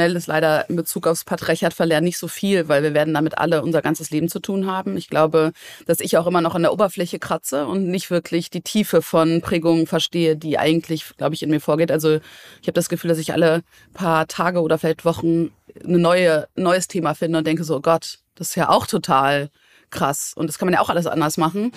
schnell ist leider in Bezug aufs Patriarchat verlernen nicht so viel, weil wir werden damit alle unser ganzes Leben zu tun haben. Ich glaube, dass ich auch immer noch an der Oberfläche kratze und nicht wirklich die Tiefe von Prägungen verstehe, die eigentlich, glaube ich, in mir vorgeht. Also ich habe das Gefühl, dass ich alle paar Tage oder vielleicht Wochen ein neue, neues Thema finde und denke so, oh Gott, das ist ja auch total krass. Und das kann man ja auch alles anders machen.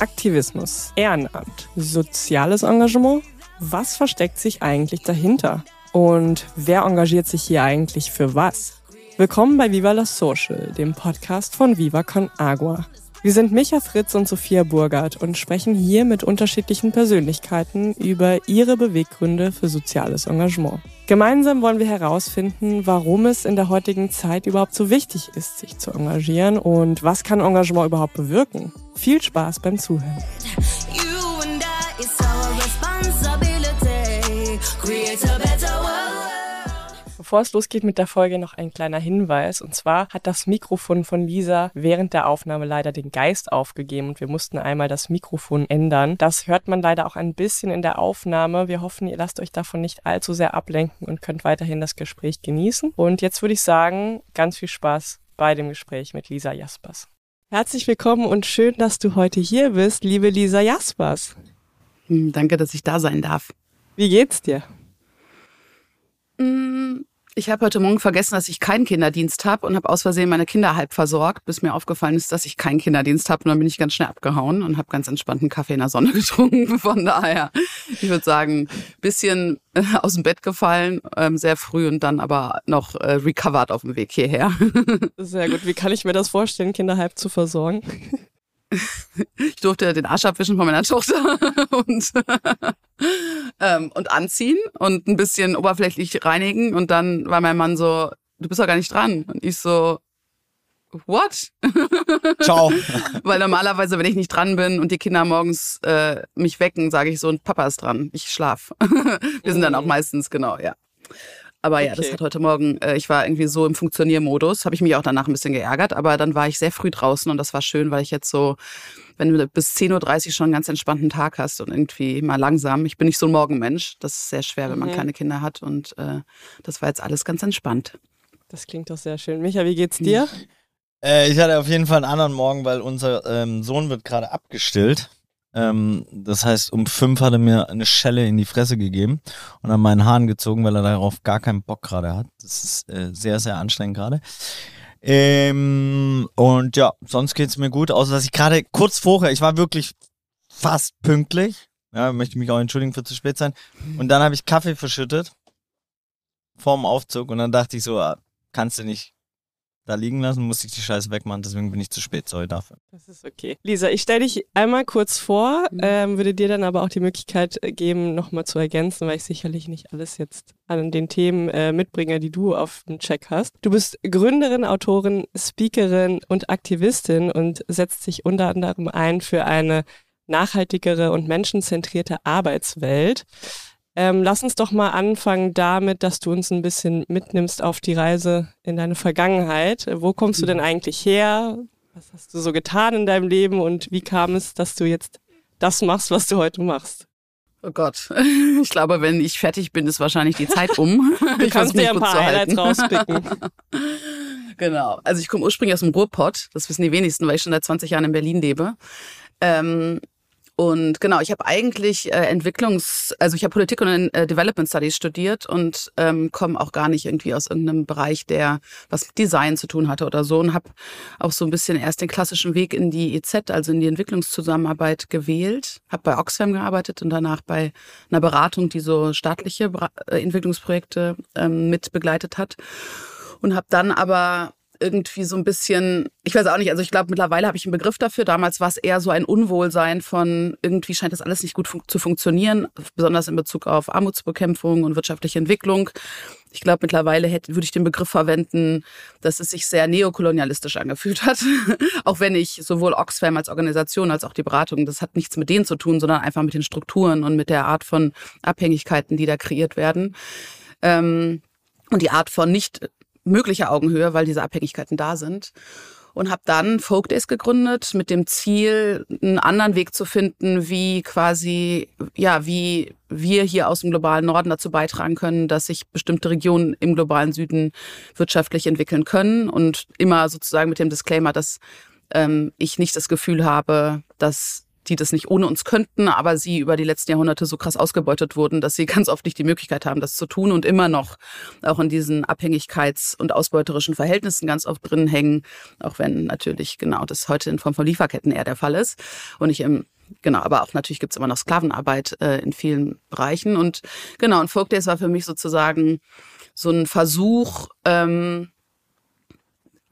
Aktivismus, Ehrenamt, soziales Engagement. Was versteckt sich eigentlich dahinter? Und wer engagiert sich hier eigentlich für was? Willkommen bei Viva la Social, dem Podcast von Viva Con Agua. Wir sind Micha Fritz und Sophia Burgert und sprechen hier mit unterschiedlichen Persönlichkeiten über ihre Beweggründe für soziales Engagement. Gemeinsam wollen wir herausfinden, warum es in der heutigen Zeit überhaupt so wichtig ist, sich zu engagieren und was kann Engagement überhaupt bewirken. Viel Spaß beim Zuhören. Bevor es losgeht mit der Folge, noch ein kleiner Hinweis. Und zwar hat das Mikrofon von Lisa während der Aufnahme leider den Geist aufgegeben und wir mussten einmal das Mikrofon ändern. Das hört man leider auch ein bisschen in der Aufnahme. Wir hoffen, ihr lasst euch davon nicht allzu sehr ablenken und könnt weiterhin das Gespräch genießen. Und jetzt würde ich sagen, ganz viel Spaß bei dem Gespräch mit Lisa Jaspers. Herzlich willkommen und schön, dass du heute hier bist, liebe Lisa Jaspers. Hm, danke, dass ich da sein darf. Wie geht's dir? Ich habe heute Morgen vergessen, dass ich keinen Kinderdienst habe und habe aus Versehen meine Kinder halb versorgt, bis mir aufgefallen ist, dass ich keinen Kinderdienst habe. Und dann bin ich ganz schnell abgehauen und habe ganz entspannten Kaffee in der Sonne getrunken. Von daher, ich würde sagen, bisschen äh, aus dem Bett gefallen, ähm, sehr früh und dann aber noch äh, recovered auf dem Weg hierher. Sehr gut. Wie kann ich mir das vorstellen, Kinder halb zu versorgen? ich durfte den Arsch abwischen von meiner Tochter und, ähm, und anziehen und ein bisschen oberflächlich reinigen. Und dann war mein Mann so, du bist doch gar nicht dran. Und ich so, what? Ciao. Weil normalerweise, wenn ich nicht dran bin und die Kinder morgens äh, mich wecken, sage ich so, und Papa ist dran, ich schlaf. Wir sind dann auch mhm. meistens, genau, ja. Aber ja, okay. das hat heute Morgen, äh, ich war irgendwie so im Funktioniermodus, habe ich mich auch danach ein bisschen geärgert, aber dann war ich sehr früh draußen und das war schön, weil ich jetzt so, wenn du bis 10.30 Uhr schon einen ganz entspannten Tag hast und irgendwie mal langsam, ich bin nicht so ein Morgenmensch, das ist sehr schwer, wenn man mhm. keine Kinder hat und äh, das war jetzt alles ganz entspannt. Das klingt doch sehr schön. Micha, wie geht's dir? Äh, ich hatte auf jeden Fall einen anderen Morgen, weil unser ähm, Sohn wird gerade abgestillt. Ähm, das heißt, um fünf hat er mir eine Schelle in die Fresse gegeben und an meinen Haaren gezogen, weil er darauf gar keinen Bock gerade hat. Das ist äh, sehr, sehr anstrengend gerade. Ähm, und ja, sonst geht's mir gut, außer dass ich gerade kurz vorher, ich war wirklich fast pünktlich. Ja, möchte mich auch entschuldigen für zu spät sein. Und dann habe ich Kaffee verschüttet vorm Aufzug und dann dachte ich so, ah, kannst du nicht da liegen lassen, musste ich die Scheiße wegmachen, deswegen bin ich zu spät, sorry dafür. Das ist okay. Lisa, ich stelle dich einmal kurz vor, mhm. ähm, würde dir dann aber auch die Möglichkeit äh, geben, nochmal zu ergänzen, weil ich sicherlich nicht alles jetzt an den Themen äh, mitbringe, die du auf dem Check hast. Du bist Gründerin, Autorin, Speakerin und Aktivistin und setzt dich unter anderem ein für eine nachhaltigere und menschenzentrierte Arbeitswelt. Ähm, lass uns doch mal anfangen damit, dass du uns ein bisschen mitnimmst auf die Reise in deine Vergangenheit. Wo kommst du denn eigentlich her? Was hast du so getan in deinem Leben und wie kam es, dass du jetzt das machst, was du heute machst? Oh Gott, ich glaube, wenn ich fertig bin, ist wahrscheinlich die Zeit um. Du kannst dir ein paar Highlights rauspicken. genau. Also ich komme ursprünglich aus dem Ruhrpott. Das wissen die wenigsten, weil ich schon seit 20 Jahren in Berlin lebe. Ähm, und genau, ich habe eigentlich äh, Entwicklungs-, also ich habe Politik und äh, Development Studies studiert und ähm, komme auch gar nicht irgendwie aus irgendeinem Bereich, der was mit Design zu tun hatte oder so und habe auch so ein bisschen erst den klassischen Weg in die EZ, also in die Entwicklungszusammenarbeit gewählt. Habe bei Oxfam gearbeitet und danach bei einer Beratung, die so staatliche äh, Entwicklungsprojekte ähm, mit begleitet hat und habe dann aber irgendwie so ein bisschen, ich weiß auch nicht, also ich glaube, mittlerweile habe ich einen Begriff dafür. Damals war es eher so ein Unwohlsein von, irgendwie scheint das alles nicht gut fun zu funktionieren, besonders in Bezug auf Armutsbekämpfung und wirtschaftliche Entwicklung. Ich glaube, mittlerweile hätte, würde ich den Begriff verwenden, dass es sich sehr neokolonialistisch angefühlt hat. auch wenn ich sowohl Oxfam als Organisation als auch die Beratung, das hat nichts mit denen zu tun, sondern einfach mit den Strukturen und mit der Art von Abhängigkeiten, die da kreiert werden. Ähm, und die Art von nicht möglicher Augenhöhe, weil diese Abhängigkeiten da sind. und habe dann Folk Days gegründet mit dem Ziel, einen anderen Weg zu finden, wie quasi, ja, wie wir hier aus dem globalen Norden dazu beitragen können, dass sich bestimmte Regionen im globalen Süden wirtschaftlich entwickeln können und immer sozusagen mit dem Disclaimer, dass ähm, ich nicht das Gefühl habe, dass die das nicht ohne uns könnten, aber sie über die letzten Jahrhunderte so krass ausgebeutet wurden, dass sie ganz oft nicht die Möglichkeit haben, das zu tun und immer noch auch in diesen Abhängigkeits- und ausbeuterischen Verhältnissen ganz oft drin hängen, auch wenn natürlich genau das heute in Form von Lieferketten eher der Fall ist und nicht im Genau, aber auch natürlich gibt's immer noch Sklavenarbeit äh, in vielen Bereichen. Und genau, und Folk Days war für mich sozusagen so ein Versuch, ähm,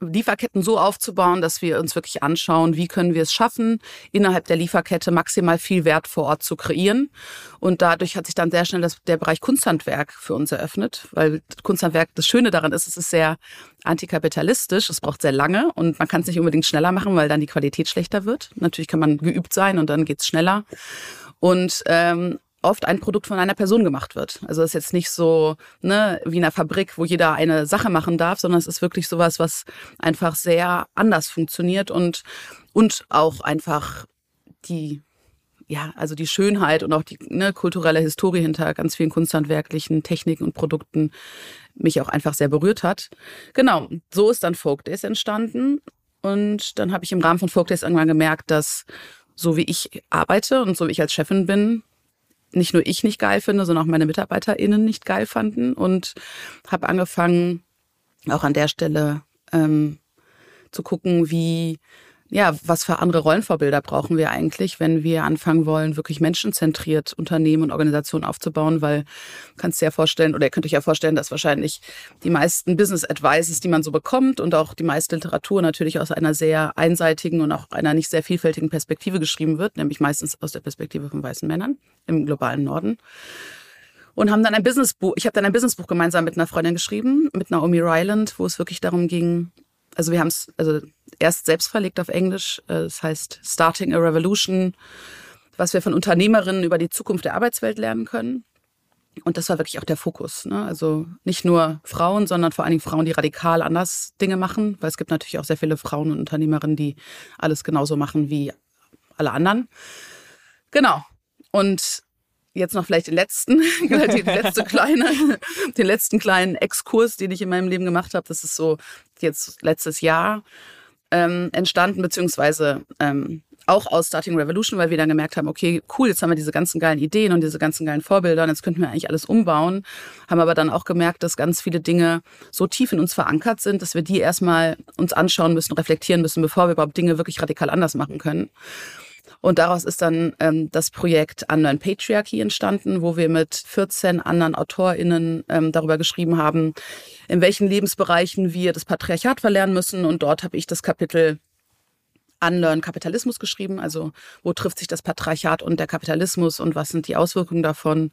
Lieferketten so aufzubauen, dass wir uns wirklich anschauen, wie können wir es schaffen, innerhalb der Lieferkette maximal viel Wert vor Ort zu kreieren. Und dadurch hat sich dann sehr schnell das, der Bereich Kunsthandwerk für uns eröffnet, weil Kunsthandwerk, das Schöne daran ist, es ist sehr antikapitalistisch, es braucht sehr lange und man kann es nicht unbedingt schneller machen, weil dann die Qualität schlechter wird. Natürlich kann man geübt sein und dann geht's schneller. Und ähm, oft ein Produkt von einer Person gemacht wird. Also es ist jetzt nicht so ne, wie in einer Fabrik, wo jeder eine Sache machen darf, sondern es ist wirklich sowas, was einfach sehr anders funktioniert und, und auch einfach die ja, also die Schönheit und auch die ne, kulturelle Historie hinter ganz vielen kunsthandwerklichen Techniken und Produkten mich auch einfach sehr berührt hat. Genau, so ist dann Folk Days entstanden. Und dann habe ich im Rahmen von Folk Days irgendwann gemerkt, dass so wie ich arbeite und so wie ich als Chefin bin, nicht nur ich nicht geil finde, sondern auch meine MitarbeiterInnen nicht geil fanden und habe angefangen, auch an der Stelle ähm, zu gucken, wie ja, was für andere Rollenvorbilder brauchen wir eigentlich, wenn wir anfangen wollen, wirklich menschenzentriert Unternehmen und Organisationen aufzubauen, weil kannst dir ja vorstellen, oder ihr könnt euch ja vorstellen, dass wahrscheinlich die meisten Business Advices, die man so bekommt und auch die meiste Literatur natürlich aus einer sehr einseitigen und auch einer nicht sehr vielfältigen Perspektive geschrieben wird, nämlich meistens aus der Perspektive von weißen Männern im globalen Norden. Und haben dann ein Businessbuch, ich habe dann ein Businessbuch gemeinsam mit einer Freundin geschrieben, mit Naomi Ryland, wo es wirklich darum ging, also wir haben es also erst selbst verlegt auf Englisch. Äh, das heißt Starting a Revolution, was wir von Unternehmerinnen über die Zukunft der Arbeitswelt lernen können. Und das war wirklich auch der Fokus. Ne? Also nicht nur Frauen, sondern vor allen Dingen Frauen, die radikal anders Dinge machen, weil es gibt natürlich auch sehr viele Frauen und Unternehmerinnen, die alles genauso machen wie alle anderen. Genau. Und jetzt noch vielleicht den letzten, die letzte kleine, den letzten kleinen Exkurs, den ich in meinem Leben gemacht habe. Das ist so jetzt letztes Jahr ähm, entstanden, beziehungsweise ähm, auch aus Starting Revolution, weil wir dann gemerkt haben, okay, cool, jetzt haben wir diese ganzen geilen Ideen und diese ganzen geilen Vorbilder und jetzt könnten wir eigentlich alles umbauen. Haben aber dann auch gemerkt, dass ganz viele Dinge so tief in uns verankert sind, dass wir die erstmal uns anschauen müssen, reflektieren müssen, bevor wir überhaupt Dinge wirklich radikal anders machen können. Und daraus ist dann ähm, das Projekt Unlearn Patriarchy entstanden, wo wir mit 14 anderen AutorInnen ähm, darüber geschrieben haben, in welchen Lebensbereichen wir das Patriarchat verlernen müssen. Und dort habe ich das Kapitel Unlearn Kapitalismus geschrieben. Also wo trifft sich das Patriarchat und der Kapitalismus und was sind die Auswirkungen davon?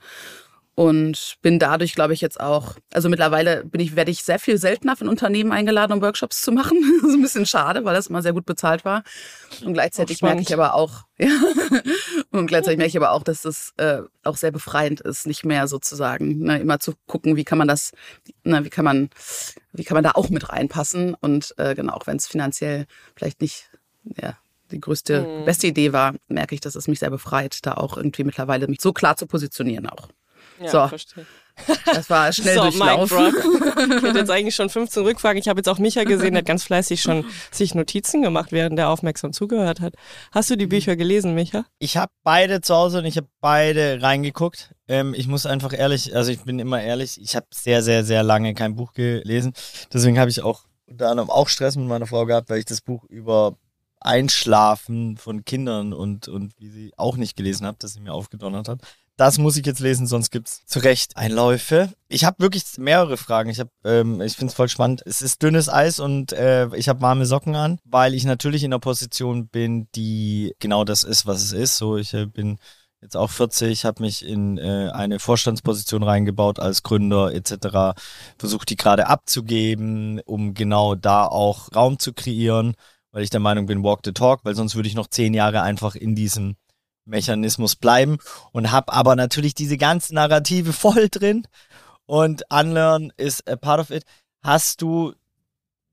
Und bin dadurch, glaube ich, jetzt auch, also mittlerweile bin ich, werde ich sehr viel seltener von Unternehmen eingeladen, um Workshops zu machen. so ein bisschen schade, weil das immer sehr gut bezahlt war. Und gleichzeitig merke ich aber auch, ja, und gleichzeitig merke ich aber auch, dass das äh, auch sehr befreiend ist, nicht mehr sozusagen, ne, immer zu gucken, wie kann man das, ne, wie kann man, wie kann man da auch mit reinpassen und äh, genau, auch wenn es finanziell vielleicht nicht, ja, die größte, mhm. beste Idee war, merke ich, dass es mich sehr befreit, da auch irgendwie mittlerweile mich so klar zu positionieren auch. Ja, so. verstehe. Das war schnell so, Durchlauf. Ich hätte jetzt eigentlich schon 15 Rückfragen. Ich habe jetzt auch Micha gesehen, der hat ganz fleißig schon sich Notizen gemacht, während er aufmerksam zugehört hat. Hast du die Bücher gelesen, Micha? Ich habe beide zu Hause und ich habe beide reingeguckt. Ähm, ich muss einfach ehrlich, also ich bin immer ehrlich, ich habe sehr, sehr, sehr lange kein Buch gelesen. Deswegen habe ich auch unter anderem auch Stress mit meiner Frau gehabt, weil ich das Buch über Einschlafen von Kindern und, und wie sie auch nicht gelesen habe, das sie mir aufgedonnert hat das muss ich jetzt lesen, sonst gibt's zu Recht Einläufe. Ich habe wirklich mehrere Fragen. Ich habe, ähm, ich finde es voll spannend. Es ist dünnes Eis und äh, ich habe warme Socken an, weil ich natürlich in der Position bin, die genau das ist, was es ist. So, ich äh, bin jetzt auch 40, habe mich in äh, eine Vorstandsposition reingebaut als Gründer etc. Versuche die gerade abzugeben, um genau da auch Raum zu kreieren, weil ich der Meinung bin, walk the talk, weil sonst würde ich noch zehn Jahre einfach in diesem Mechanismus bleiben und habe aber natürlich diese ganzen Narrative voll drin und Unlearn ist a part of it. Hast du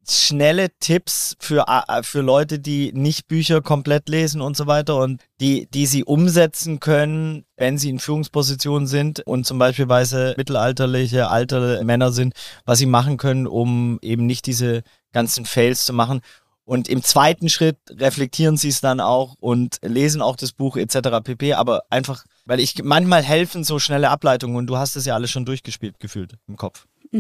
schnelle Tipps für, äh, für Leute, die nicht Bücher komplett lesen und so weiter und die, die sie umsetzen können, wenn sie in Führungspositionen sind und zum Beispiel mittelalterliche, alte Männer sind, was sie machen können, um eben nicht diese ganzen Fails zu machen. Und im zweiten Schritt reflektieren sie es dann auch und lesen auch das Buch etc. pp. Aber einfach, weil ich manchmal helfen so schnelle Ableitungen und du hast es ja alles schon durchgespielt gefühlt im Kopf.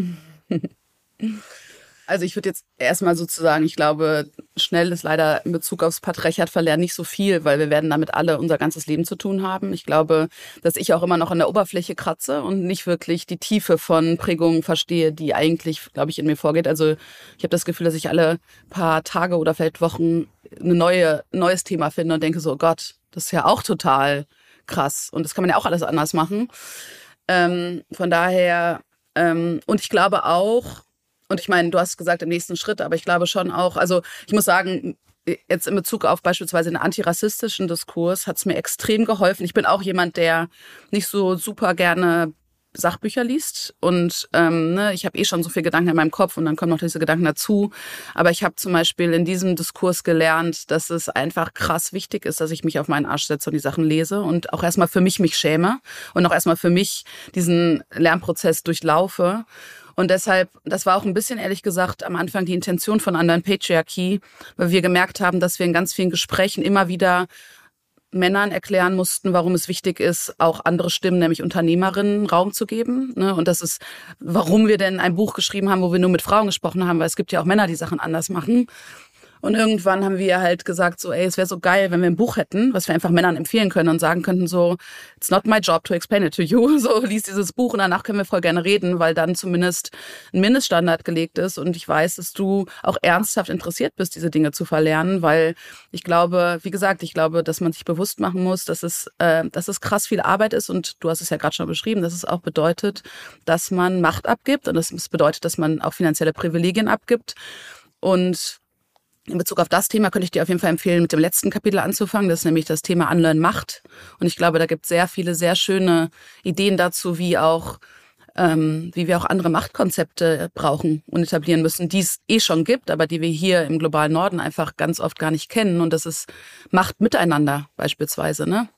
Also ich würde jetzt erstmal sozusagen, ich glaube, schnell ist leider in Bezug aufs Patriarchat verlernen nicht so viel, weil wir werden damit alle unser ganzes Leben zu tun haben. Ich glaube, dass ich auch immer noch an der Oberfläche kratze und nicht wirklich die Tiefe von Prägungen verstehe, die eigentlich, glaube ich, in mir vorgeht. Also ich habe das Gefühl, dass ich alle paar Tage oder vielleicht Wochen ein neue, neues Thema finde und denke so, oh Gott, das ist ja auch total krass. Und das kann man ja auch alles anders machen. Ähm, von daher, ähm, und ich glaube auch, und ich meine, du hast gesagt im nächsten Schritt, aber ich glaube schon auch, also ich muss sagen, jetzt in Bezug auf beispielsweise den antirassistischen Diskurs hat es mir extrem geholfen. Ich bin auch jemand, der nicht so super gerne Sachbücher liest und ähm, ne, ich habe eh schon so viele Gedanken in meinem Kopf und dann kommen noch diese Gedanken dazu. Aber ich habe zum Beispiel in diesem Diskurs gelernt, dass es einfach krass wichtig ist, dass ich mich auf meinen Arsch setze und die Sachen lese und auch erstmal für mich mich schäme und auch erstmal für mich diesen Lernprozess durchlaufe. Und deshalb, das war auch ein bisschen ehrlich gesagt am Anfang die Intention von anderen Patriarchie, weil wir gemerkt haben, dass wir in ganz vielen Gesprächen immer wieder Männern erklären mussten, warum es wichtig ist, auch andere Stimmen, nämlich Unternehmerinnen, Raum zu geben. Ne? Und das ist, warum wir denn ein Buch geschrieben haben, wo wir nur mit Frauen gesprochen haben, weil es gibt ja auch Männer, die Sachen anders machen. Und irgendwann haben wir halt gesagt, so, ey, es wäre so geil, wenn wir ein Buch hätten, was wir einfach Männern empfehlen können und sagen könnten, so, it's not my job to explain it to you. So, lies dieses Buch und danach können wir voll gerne reden, weil dann zumindest ein Mindeststandard gelegt ist. Und ich weiß, dass du auch ernsthaft interessiert bist, diese Dinge zu verlernen, weil ich glaube, wie gesagt, ich glaube, dass man sich bewusst machen muss, dass es, äh, dass es krass viel Arbeit ist und du hast es ja gerade schon beschrieben, dass es auch bedeutet, dass man Macht abgibt und das bedeutet, dass man auch finanzielle Privilegien abgibt. Und in Bezug auf das Thema könnte ich dir auf jeden Fall empfehlen, mit dem letzten Kapitel anzufangen. Das ist nämlich das Thema Unlearn Macht. Und ich glaube, da gibt es sehr viele, sehr schöne Ideen dazu, wie auch ähm, wie wir auch andere Machtkonzepte brauchen und etablieren müssen, die es eh schon gibt, aber die wir hier im globalen Norden einfach ganz oft gar nicht kennen. Und das ist Macht miteinander beispielsweise. Ne?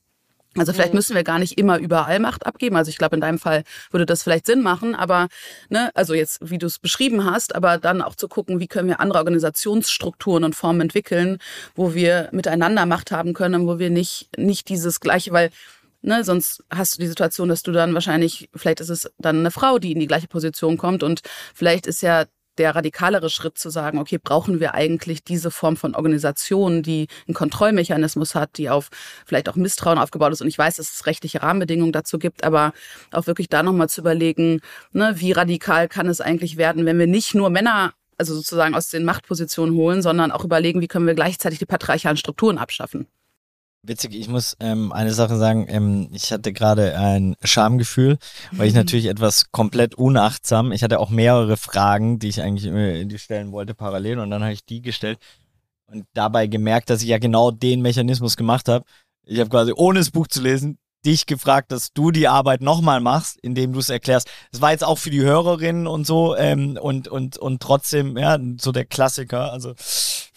Also vielleicht mhm. müssen wir gar nicht immer überall Macht abgeben. Also ich glaube, in deinem Fall würde das vielleicht Sinn machen, aber ne, also jetzt, wie du es beschrieben hast, aber dann auch zu gucken, wie können wir andere Organisationsstrukturen und Formen entwickeln, wo wir miteinander Macht haben können, wo wir nicht, nicht dieses gleiche, weil Ne, sonst hast du die Situation, dass du dann wahrscheinlich, vielleicht ist es dann eine Frau, die in die gleiche Position kommt und vielleicht ist ja der radikalere Schritt zu sagen, okay, brauchen wir eigentlich diese Form von Organisation, die einen Kontrollmechanismus hat, die auf vielleicht auch Misstrauen aufgebaut ist. Und ich weiß, dass es rechtliche Rahmenbedingungen dazu gibt, aber auch wirklich da nochmal zu überlegen, ne, wie radikal kann es eigentlich werden, wenn wir nicht nur Männer also sozusagen aus den Machtpositionen holen, sondern auch überlegen, wie können wir gleichzeitig die patriarchalen Strukturen abschaffen. Witzig, ich muss ähm, eine Sache sagen, ähm, ich hatte gerade ein Schamgefühl, weil ich natürlich etwas komplett unachtsam, ich hatte auch mehrere Fragen, die ich eigentlich äh, die stellen wollte parallel und dann habe ich die gestellt und dabei gemerkt, dass ich ja genau den Mechanismus gemacht habe. Ich habe quasi ohne das Buch zu lesen dich gefragt, dass du die Arbeit nochmal machst, indem du es erklärst. Das war jetzt auch für die Hörerinnen und so ähm, und, und, und trotzdem, ja, so der Klassiker, also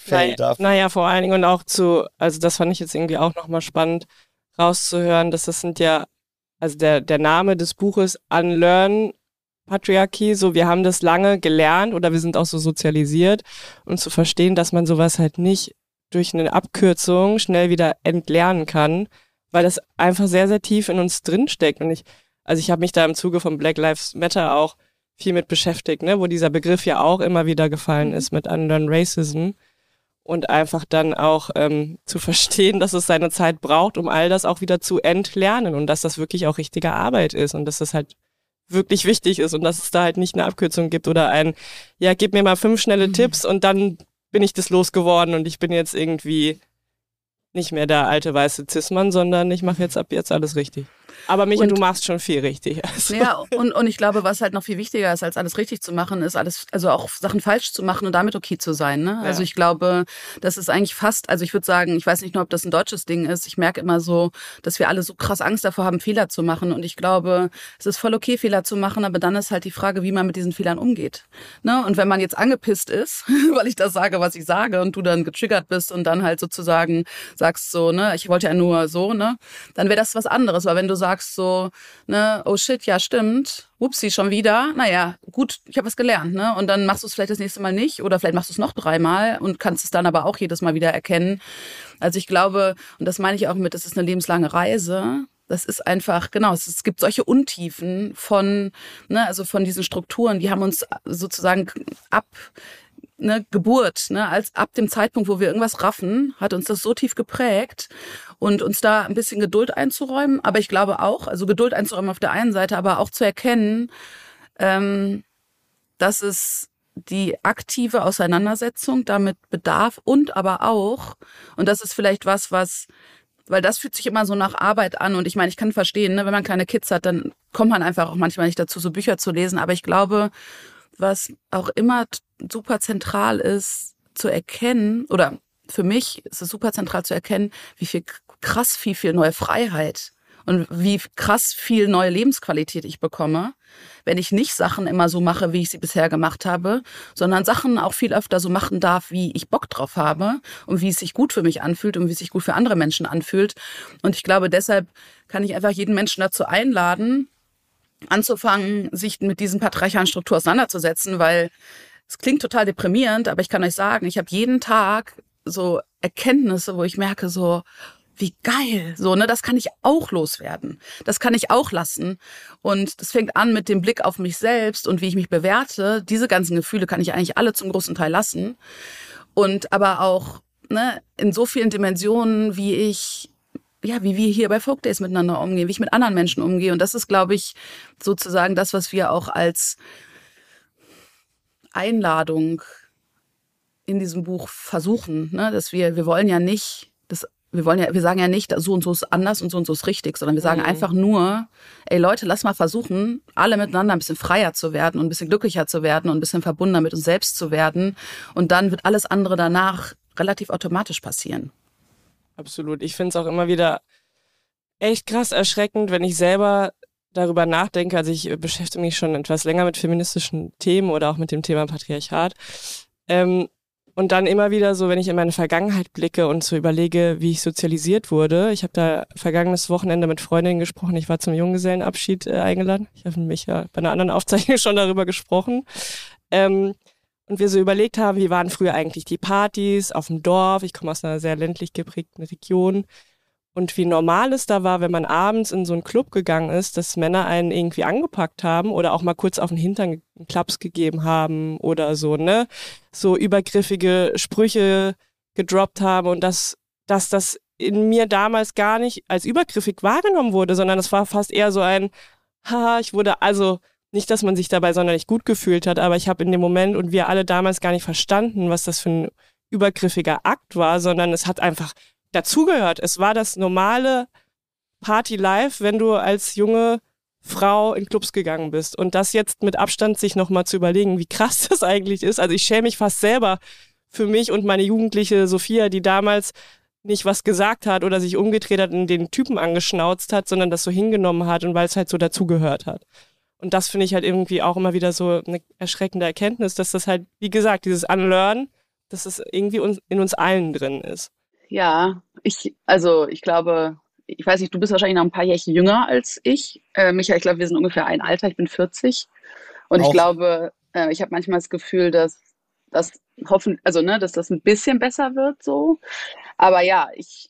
Fell naja, naja, vor allen Dingen und auch zu, also das fand ich jetzt irgendwie auch nochmal spannend rauszuhören, dass das sind ja, also der, der Name des Buches Unlearn Patriarchie, so wir haben das lange gelernt oder wir sind auch so sozialisiert und zu verstehen, dass man sowas halt nicht durch eine Abkürzung schnell wieder entlernen kann, weil das einfach sehr, sehr tief in uns drinsteckt. Und ich, also ich habe mich da im Zuge von Black Lives Matter auch viel mit beschäftigt, ne, wo dieser Begriff ja auch immer wieder gefallen ist mit Unlearn Racism und einfach dann auch ähm, zu verstehen, dass es seine Zeit braucht, um all das auch wieder zu entlernen und dass das wirklich auch richtige Arbeit ist und dass das halt wirklich wichtig ist und dass es da halt nicht eine Abkürzung gibt oder ein, ja, gib mir mal fünf schnelle mhm. Tipps und dann bin ich das losgeworden und ich bin jetzt irgendwie nicht mehr der alte weiße Zismann, sondern ich mache jetzt ab jetzt alles richtig. Aber Micha, und, du machst schon viel richtig. Also. Ja, und, und ich glaube, was halt noch viel wichtiger ist, als alles richtig zu machen, ist alles, also auch Sachen falsch zu machen und damit okay zu sein. Ne? Ja. Also ich glaube, das ist eigentlich fast, also ich würde sagen, ich weiß nicht nur, ob das ein deutsches Ding ist. Ich merke immer so, dass wir alle so krass Angst davor haben, Fehler zu machen. Und ich glaube, es ist voll okay, Fehler zu machen, aber dann ist halt die Frage, wie man mit diesen Fehlern umgeht. Ne? Und wenn man jetzt angepisst ist, weil ich das sage, was ich sage, und du dann getriggert bist und dann halt sozusagen sagst so, ne, ich wollte ja nur so, ne, dann wäre das was anderes. Weil wenn du sagst so, ne, oh shit, ja stimmt, upsie, schon wieder, naja, gut, ich habe was gelernt, ne? Und dann machst du es vielleicht das nächste Mal nicht oder vielleicht machst du es noch dreimal und kannst es dann aber auch jedes Mal wieder erkennen. Also ich glaube, und das meine ich auch mit, das ist eine lebenslange Reise. Das ist einfach, genau, es, es gibt solche Untiefen von, ne, also von diesen Strukturen, die haben uns sozusagen ab ne, Geburt, ne, als ab dem Zeitpunkt, wo wir irgendwas raffen, hat uns das so tief geprägt und uns da ein bisschen Geduld einzuräumen. Aber ich glaube auch, also Geduld einzuräumen auf der einen Seite, aber auch zu erkennen, ähm, dass es die aktive Auseinandersetzung damit bedarf und aber auch, und das ist vielleicht was, was weil das fühlt sich immer so nach Arbeit an und ich meine, ich kann verstehen, ne, wenn man kleine Kids hat, dann kommt man einfach auch manchmal nicht dazu, so Bücher zu lesen, aber ich glaube, was auch immer super zentral ist zu erkennen, oder für mich ist es super zentral zu erkennen, wie viel krass viel, viel neue Freiheit und wie krass viel neue Lebensqualität ich bekomme, wenn ich nicht Sachen immer so mache, wie ich sie bisher gemacht habe, sondern Sachen auch viel öfter so machen darf, wie ich Bock drauf habe und wie es sich gut für mich anfühlt und wie es sich gut für andere Menschen anfühlt. Und ich glaube, deshalb kann ich einfach jeden Menschen dazu einladen, anzufangen, sich mit diesen patriarchalen Strukturen auseinanderzusetzen, weil es klingt total deprimierend, aber ich kann euch sagen, ich habe jeden Tag so Erkenntnisse, wo ich merke so, wie geil, so, ne, das kann ich auch loswerden. Das kann ich auch lassen. Und das fängt an mit dem Blick auf mich selbst und wie ich mich bewerte. Diese ganzen Gefühle kann ich eigentlich alle zum großen Teil lassen. Und aber auch, ne, in so vielen Dimensionen, wie ich ja, wie wir hier bei Folk Days miteinander umgehen, wie ich mit anderen Menschen umgehe. Und das ist, glaube ich, sozusagen das, was wir auch als Einladung in diesem Buch versuchen, ne? dass wir, wir wollen ja nicht, das, wir wollen ja, wir sagen ja nicht, so und so ist anders und so und so ist richtig, sondern wir sagen mhm. einfach nur, ey Leute, lass mal versuchen, alle miteinander ein bisschen freier zu werden und ein bisschen glücklicher zu werden und ein bisschen verbundener mit uns selbst zu werden. Und dann wird alles andere danach relativ automatisch passieren. Absolut. Ich finde es auch immer wieder echt krass erschreckend, wenn ich selber darüber nachdenke. Also ich beschäftige mich schon etwas länger mit feministischen Themen oder auch mit dem Thema Patriarchat. Ähm, und dann immer wieder so, wenn ich in meine Vergangenheit blicke und so überlege, wie ich sozialisiert wurde. Ich habe da vergangenes Wochenende mit Freundinnen gesprochen. Ich war zum Junggesellenabschied äh, eingeladen. Ich habe mich ja bei einer anderen Aufzeichnung schon darüber gesprochen. Ähm, und wir so überlegt haben, wie waren früher eigentlich die Partys auf dem Dorf. Ich komme aus einer sehr ländlich geprägten Region. Und wie normal es da war, wenn man abends in so einen Club gegangen ist, dass Männer einen irgendwie angepackt haben oder auch mal kurz auf den Hintern einen Klaps gegeben haben oder so, ne? So übergriffige Sprüche gedroppt haben und dass, dass das in mir damals gar nicht als übergriffig wahrgenommen wurde, sondern es war fast eher so ein, haha, ich wurde also nicht, dass man sich dabei sonderlich gut gefühlt hat, aber ich habe in dem Moment und wir alle damals gar nicht verstanden, was das für ein übergriffiger Akt war, sondern es hat einfach dazugehört. Es war das normale Party Life, wenn du als junge Frau in Clubs gegangen bist. Und das jetzt mit Abstand sich nochmal zu überlegen, wie krass das eigentlich ist. Also ich schäme mich fast selber für mich und meine jugendliche Sophia, die damals nicht was gesagt hat oder sich umgedreht hat und den Typen angeschnauzt hat, sondern das so hingenommen hat und weil es halt so dazugehört hat. Und das finde ich halt irgendwie auch immer wieder so eine erschreckende Erkenntnis, dass das halt, wie gesagt, dieses Unlearn, dass es irgendwie in uns allen drin ist. Ja, ich, also ich glaube, ich weiß nicht, du bist wahrscheinlich noch ein paar Jährchen jünger als ich. Äh, Michael, ich glaube, wir sind ungefähr ein Alter, ich bin 40. Und auch. ich glaube, äh, ich habe manchmal das Gefühl, dass das hoffen, also ne, dass das ein bisschen besser wird so. Aber ja, ich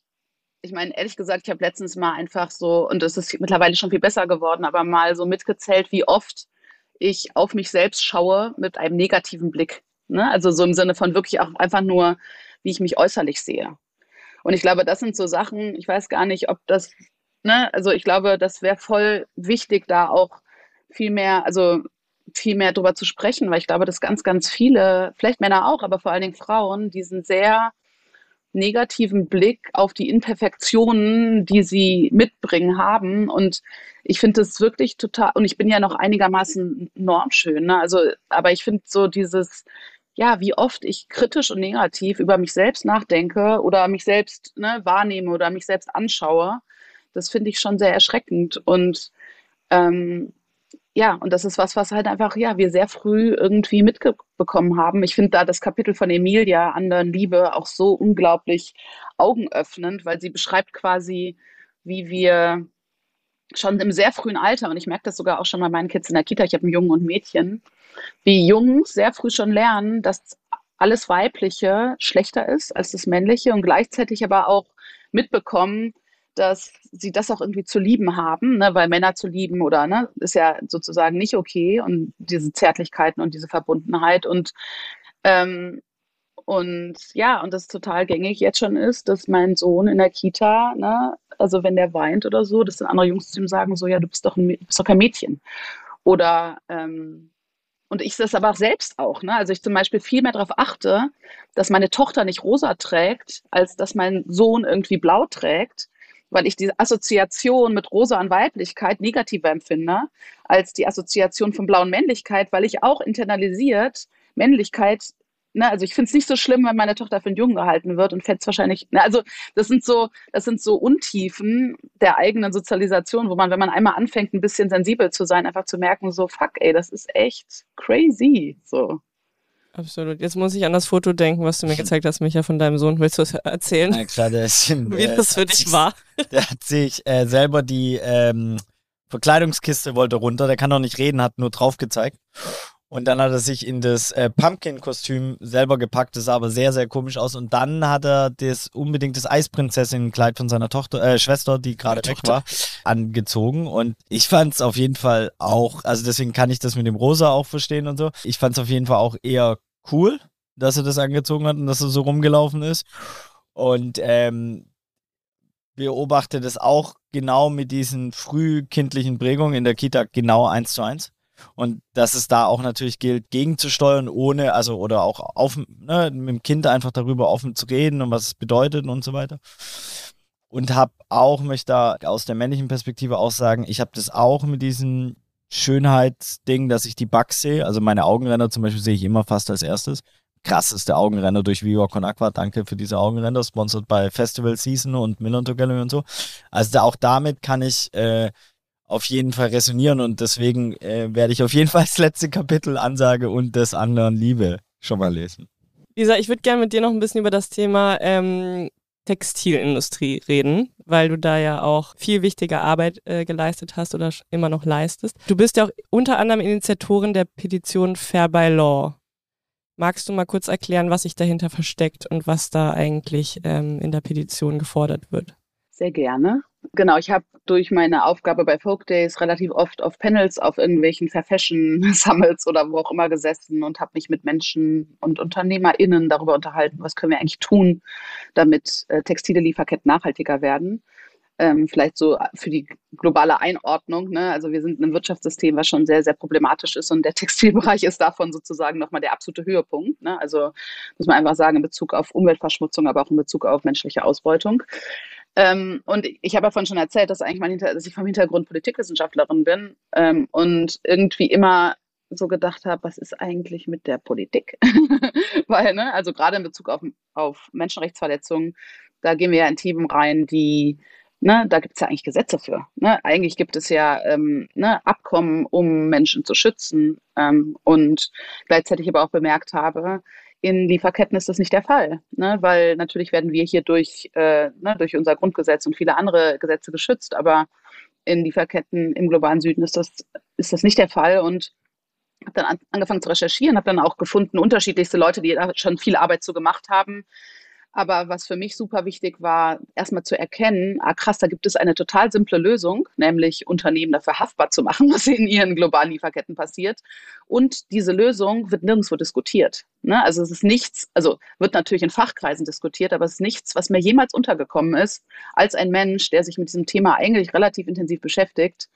ich meine, ehrlich gesagt, ich habe letztens mal einfach so, und es ist mittlerweile schon viel besser geworden, aber mal so mitgezählt, wie oft ich auf mich selbst schaue mit einem negativen Blick. Ne? Also so im Sinne von wirklich auch einfach nur, wie ich mich äußerlich sehe. Und ich glaube, das sind so Sachen, ich weiß gar nicht, ob das, ne, also ich glaube, das wäre voll wichtig, da auch viel mehr, also viel mehr drüber zu sprechen, weil ich glaube, dass ganz, ganz viele, vielleicht Männer auch, aber vor allen Dingen Frauen, die sind sehr negativen Blick auf die Imperfektionen, die sie mitbringen, haben. Und ich finde es wirklich total, und ich bin ja noch einigermaßen normschön, ne? also, aber ich finde so dieses, ja, wie oft ich kritisch und negativ über mich selbst nachdenke oder mich selbst ne, wahrnehme oder mich selbst anschaue, das finde ich schon sehr erschreckend. Und ähm, ja, und das ist was, was halt einfach, ja, wir sehr früh irgendwie mitbekommen haben. Ich finde da das Kapitel von Emilia, Anderen Liebe, auch so unglaublich augenöffnend, weil sie beschreibt quasi, wie wir schon im sehr frühen Alter, und ich merke das sogar auch schon bei meinen Kids in der Kita, ich habe einen Jungen und ein Mädchen, wie Jungs sehr früh schon lernen, dass alles Weibliche schlechter ist als das Männliche und gleichzeitig aber auch mitbekommen, dass sie das auch irgendwie zu lieben haben, ne? weil Männer zu lieben oder ne, ist ja sozusagen nicht okay und diese Zärtlichkeiten und diese Verbundenheit und ähm, und ja, und das total gängig jetzt schon ist, dass mein Sohn in der Kita, ne, also wenn der weint oder so, dass dann andere Jungs zu ihm sagen, so, ja, du bist doch, ein, bist doch kein Mädchen. Oder ähm, und ich das aber selbst auch. Ne? Also ich zum Beispiel viel mehr darauf achte, dass meine Tochter nicht rosa trägt, als dass mein Sohn irgendwie blau trägt, weil ich die Assoziation mit rosa und Weiblichkeit negativer empfinde als die Assoziation von blauen Männlichkeit, weil ich auch internalisiert Männlichkeit Ne, also ich finde es nicht so schlimm, wenn meine Tochter für einen Jungen gehalten wird und fände es wahrscheinlich, ne, also das sind so, das sind so Untiefen der eigenen Sozialisation, wo man, wenn man einmal anfängt, ein bisschen sensibel zu sein, einfach zu merken, so, fuck, ey, das ist echt crazy. So. Absolut. Jetzt muss ich an das Foto denken, was du mir gezeigt hast, Micha, von deinem Sohn. Willst du es erzählen? Na klar, der ist Wie äh, das für dich war? Der hat sich äh, selber die ähm, Verkleidungskiste wollte runter, der kann noch nicht reden, hat nur drauf gezeigt. Und dann hat er sich in das äh, Pumpkin-Kostüm selber gepackt, das sah aber sehr, sehr komisch aus. Und dann hat er das unbedingt das Eisprinzessin-Kleid von seiner Tochter, äh, Schwester, die gerade weg war, angezogen. Und ich fand es auf jeden Fall auch, also deswegen kann ich das mit dem Rosa auch verstehen und so. Ich fand es auf jeden Fall auch eher cool, dass er das angezogen hat und dass er so rumgelaufen ist. Und ähm, beobachte das auch genau mit diesen frühkindlichen Prägungen in der Kita genau eins zu eins. Und dass es da auch natürlich gilt, gegenzusteuern, ohne, also oder auch auf, ne, mit dem Kind einfach darüber offen zu reden und was es bedeutet und so weiter. Und habe auch, möchte da aus der männlichen Perspektive auch sagen, ich habe das auch mit diesem Schönheitsding, dass ich die Bugs sehe. Also meine Augenränder zum Beispiel sehe ich immer fast als erstes. Krasseste Augenränder durch Viva Con Aqua. Danke für diese Augenränder. Sponsored bei Festival Season und Millantor Gallery und so. Also auch damit kann ich äh, auf jeden Fall resonieren und deswegen äh, werde ich auf jeden Fall das letzte Kapitel Ansage und des anderen Liebe schon mal lesen. Lisa, ich würde gerne mit dir noch ein bisschen über das Thema ähm, Textilindustrie reden, weil du da ja auch viel wichtige Arbeit äh, geleistet hast oder immer noch leistest. Du bist ja auch unter anderem Initiatorin der Petition Fair by Law. Magst du mal kurz erklären, was sich dahinter versteckt und was da eigentlich ähm, in der Petition gefordert wird? Sehr gerne. Genau, ich habe durch meine Aufgabe bei Folk Days relativ oft auf Panels auf irgendwelchen Fair Fashion Summits oder wo auch immer gesessen und habe mich mit Menschen und UnternehmerInnen darüber unterhalten, was können wir eigentlich tun, damit äh, textile Lieferketten nachhaltiger werden. Ähm, vielleicht so für die globale Einordnung. Ne? Also wir sind ein Wirtschaftssystem, was schon sehr, sehr problematisch ist und der Textilbereich ist davon sozusagen nochmal der absolute Höhepunkt. Ne? Also muss man einfach sagen, in Bezug auf Umweltverschmutzung, aber auch in Bezug auf menschliche Ausbeutung. Ähm, und ich habe davon schon erzählt, dass, eigentlich mein Hinter dass ich vom Hintergrund Politikwissenschaftlerin bin ähm, und irgendwie immer so gedacht habe, was ist eigentlich mit der Politik? Weil, ne, also gerade in Bezug auf, auf Menschenrechtsverletzungen, da gehen wir ja in Themen rein, die, ne, da gibt es ja eigentlich Gesetze für. Ne? Eigentlich gibt es ja ähm, ne, Abkommen, um Menschen zu schützen. Ähm, und gleichzeitig aber auch bemerkt habe, in Lieferketten ist das nicht der Fall, ne? weil natürlich werden wir hier durch, äh, ne, durch unser Grundgesetz und viele andere Gesetze geschützt, aber in Lieferketten im globalen Süden ist das, ist das nicht der Fall und habe dann an, angefangen zu recherchieren, habe dann auch gefunden, unterschiedlichste Leute, die da schon viel Arbeit zu gemacht haben, aber was für mich super wichtig war, erstmal zu erkennen, ah krass, da gibt es eine total simple Lösung, nämlich Unternehmen dafür haftbar zu machen, was in ihren globalen Lieferketten passiert. Und diese Lösung wird nirgendwo diskutiert. Ne? Also es ist nichts, also wird natürlich in Fachkreisen diskutiert, aber es ist nichts, was mir jemals untergekommen ist, als ein Mensch, der sich mit diesem Thema eigentlich relativ intensiv beschäftigt.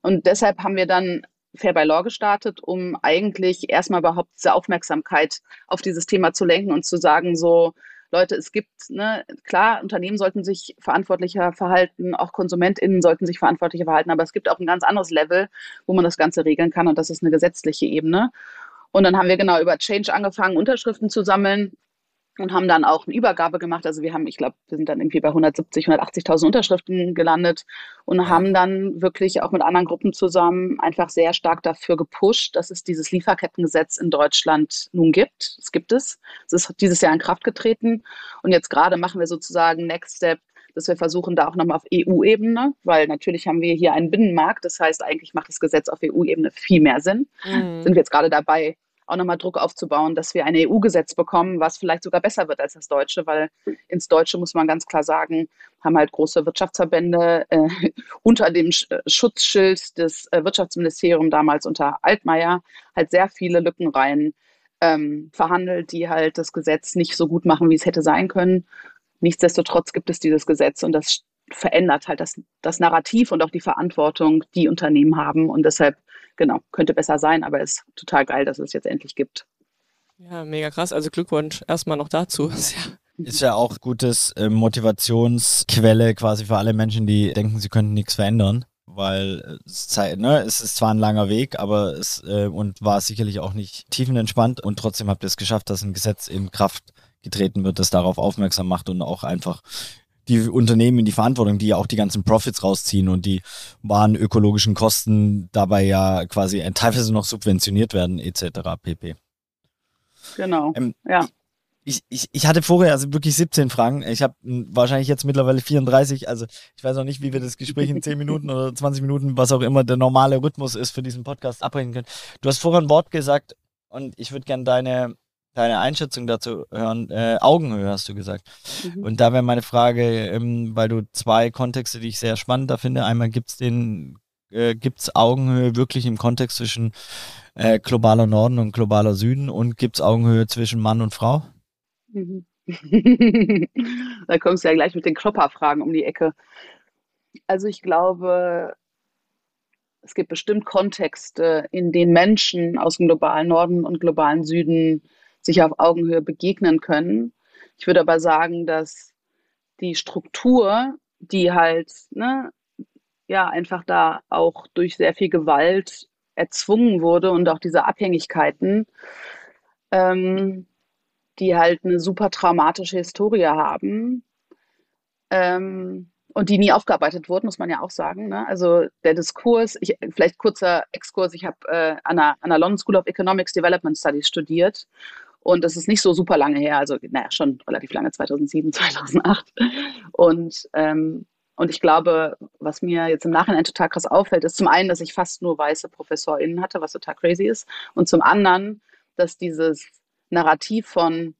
Und deshalb haben wir dann Fair by Law gestartet, um eigentlich erstmal überhaupt diese Aufmerksamkeit auf dieses Thema zu lenken und zu sagen, so, Leute, es gibt, ne, klar, Unternehmen sollten sich verantwortlicher verhalten, auch KonsumentInnen sollten sich verantwortlicher verhalten, aber es gibt auch ein ganz anderes Level, wo man das Ganze regeln kann und das ist eine gesetzliche Ebene. Und dann haben wir genau über Change angefangen, Unterschriften zu sammeln und haben dann auch eine Übergabe gemacht. Also wir haben, ich glaube, wir sind dann irgendwie bei 170, 180.000 Unterschriften gelandet und haben dann wirklich auch mit anderen Gruppen zusammen einfach sehr stark dafür gepusht, dass es dieses Lieferkettengesetz in Deutschland nun gibt. Es gibt es. Es ist dieses Jahr in Kraft getreten und jetzt gerade machen wir sozusagen Next Step dass wir versuchen, da auch nochmal auf EU-Ebene, weil natürlich haben wir hier einen Binnenmarkt. Das heißt, eigentlich macht das Gesetz auf EU-Ebene viel mehr Sinn. Mhm. Sind wir jetzt gerade dabei, auch nochmal Druck aufzubauen, dass wir ein EU-Gesetz bekommen, was vielleicht sogar besser wird als das deutsche, weil ins Deutsche muss man ganz klar sagen, haben halt große Wirtschaftsverbände äh, unter dem äh, Schutzschild des äh, Wirtschaftsministeriums damals unter Altmaier halt sehr viele Lücken rein ähm, verhandelt, die halt das Gesetz nicht so gut machen, wie es hätte sein können. Nichtsdestotrotz gibt es dieses Gesetz und das verändert halt das, das Narrativ und auch die Verantwortung, die Unternehmen haben. Und deshalb genau, könnte besser sein, aber ist total geil, dass es jetzt endlich gibt. Ja, mega krass. Also Glückwunsch erstmal noch dazu. Ist ja auch gutes äh, Motivationsquelle quasi für alle Menschen, die denken, sie könnten nichts verändern. Weil es, ne, es ist zwar ein langer Weg, aber es äh, und war sicherlich auch nicht tiefenentspannt und trotzdem habt ihr es geschafft, dass ein Gesetz in Kraft getreten wird, das darauf aufmerksam macht und auch einfach die Unternehmen in die Verantwortung, die ja auch die ganzen Profits rausziehen und die wahren ökologischen Kosten dabei ja quasi teilweise noch subventioniert werden, etc. pp. Genau. Ähm, ja. Ich, ich, ich hatte vorher also wirklich 17 Fragen. Ich habe wahrscheinlich jetzt mittlerweile 34. Also ich weiß auch nicht, wie wir das Gespräch in 10 Minuten oder 20 Minuten, was auch immer der normale Rhythmus ist für diesen Podcast, abbrechen können. Du hast vorher ein Wort gesagt und ich würde gerne deine deine Einschätzung dazu hören. Äh, Augenhöhe hast du gesagt. Mhm. Und da wäre meine Frage, ähm, weil du zwei Kontexte, die ich sehr spannend da finde. Einmal gibt es den, äh, gibt Augenhöhe wirklich im Kontext zwischen äh, globaler Norden und globaler Süden und gibt es Augenhöhe zwischen Mann und Frau? Mhm. da kommst du ja gleich mit den Klopperfragen um die Ecke. Also ich glaube, es gibt bestimmt Kontexte, in denen Menschen aus dem globalen Norden und globalen Süden sich auf Augenhöhe begegnen können. Ich würde aber sagen, dass die Struktur, die halt, ne, ja, einfach da auch durch sehr viel Gewalt erzwungen wurde und auch diese Abhängigkeiten, ähm, die halt eine super traumatische Historie haben ähm, und die nie aufgearbeitet wurden, muss man ja auch sagen. Ne? Also der Diskurs, ich, vielleicht kurzer Exkurs, ich habe äh, an, der, an der London School of Economics Development Studies studiert und das ist nicht so super lange her, also naja, schon relativ lange, 2007, 2008. Und, ähm, und ich glaube, was mir jetzt im Nachhinein total krass auffällt, ist zum einen, dass ich fast nur weiße ProfessorInnen hatte, was total crazy ist. Und zum anderen, dass dieses Narrativ von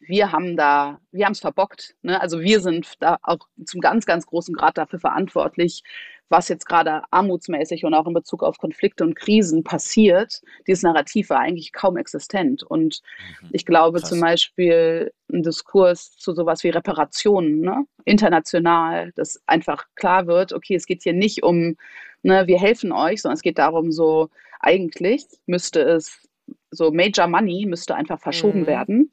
wir haben da, wir haben es verbockt. Ne? Also wir sind da auch zum ganz, ganz großen Grad dafür verantwortlich, was jetzt gerade armutsmäßig und auch in Bezug auf Konflikte und Krisen passiert, dieses Narrativ war eigentlich kaum existent. Und mhm. ich glaube Krass. zum Beispiel ein Diskurs zu sowas wie Reparationen, ne? international, dass einfach klar wird, okay, es geht hier nicht um, ne, wir helfen euch, sondern es geht darum, so eigentlich müsste es, so Major Money müsste einfach verschoben mhm. werden.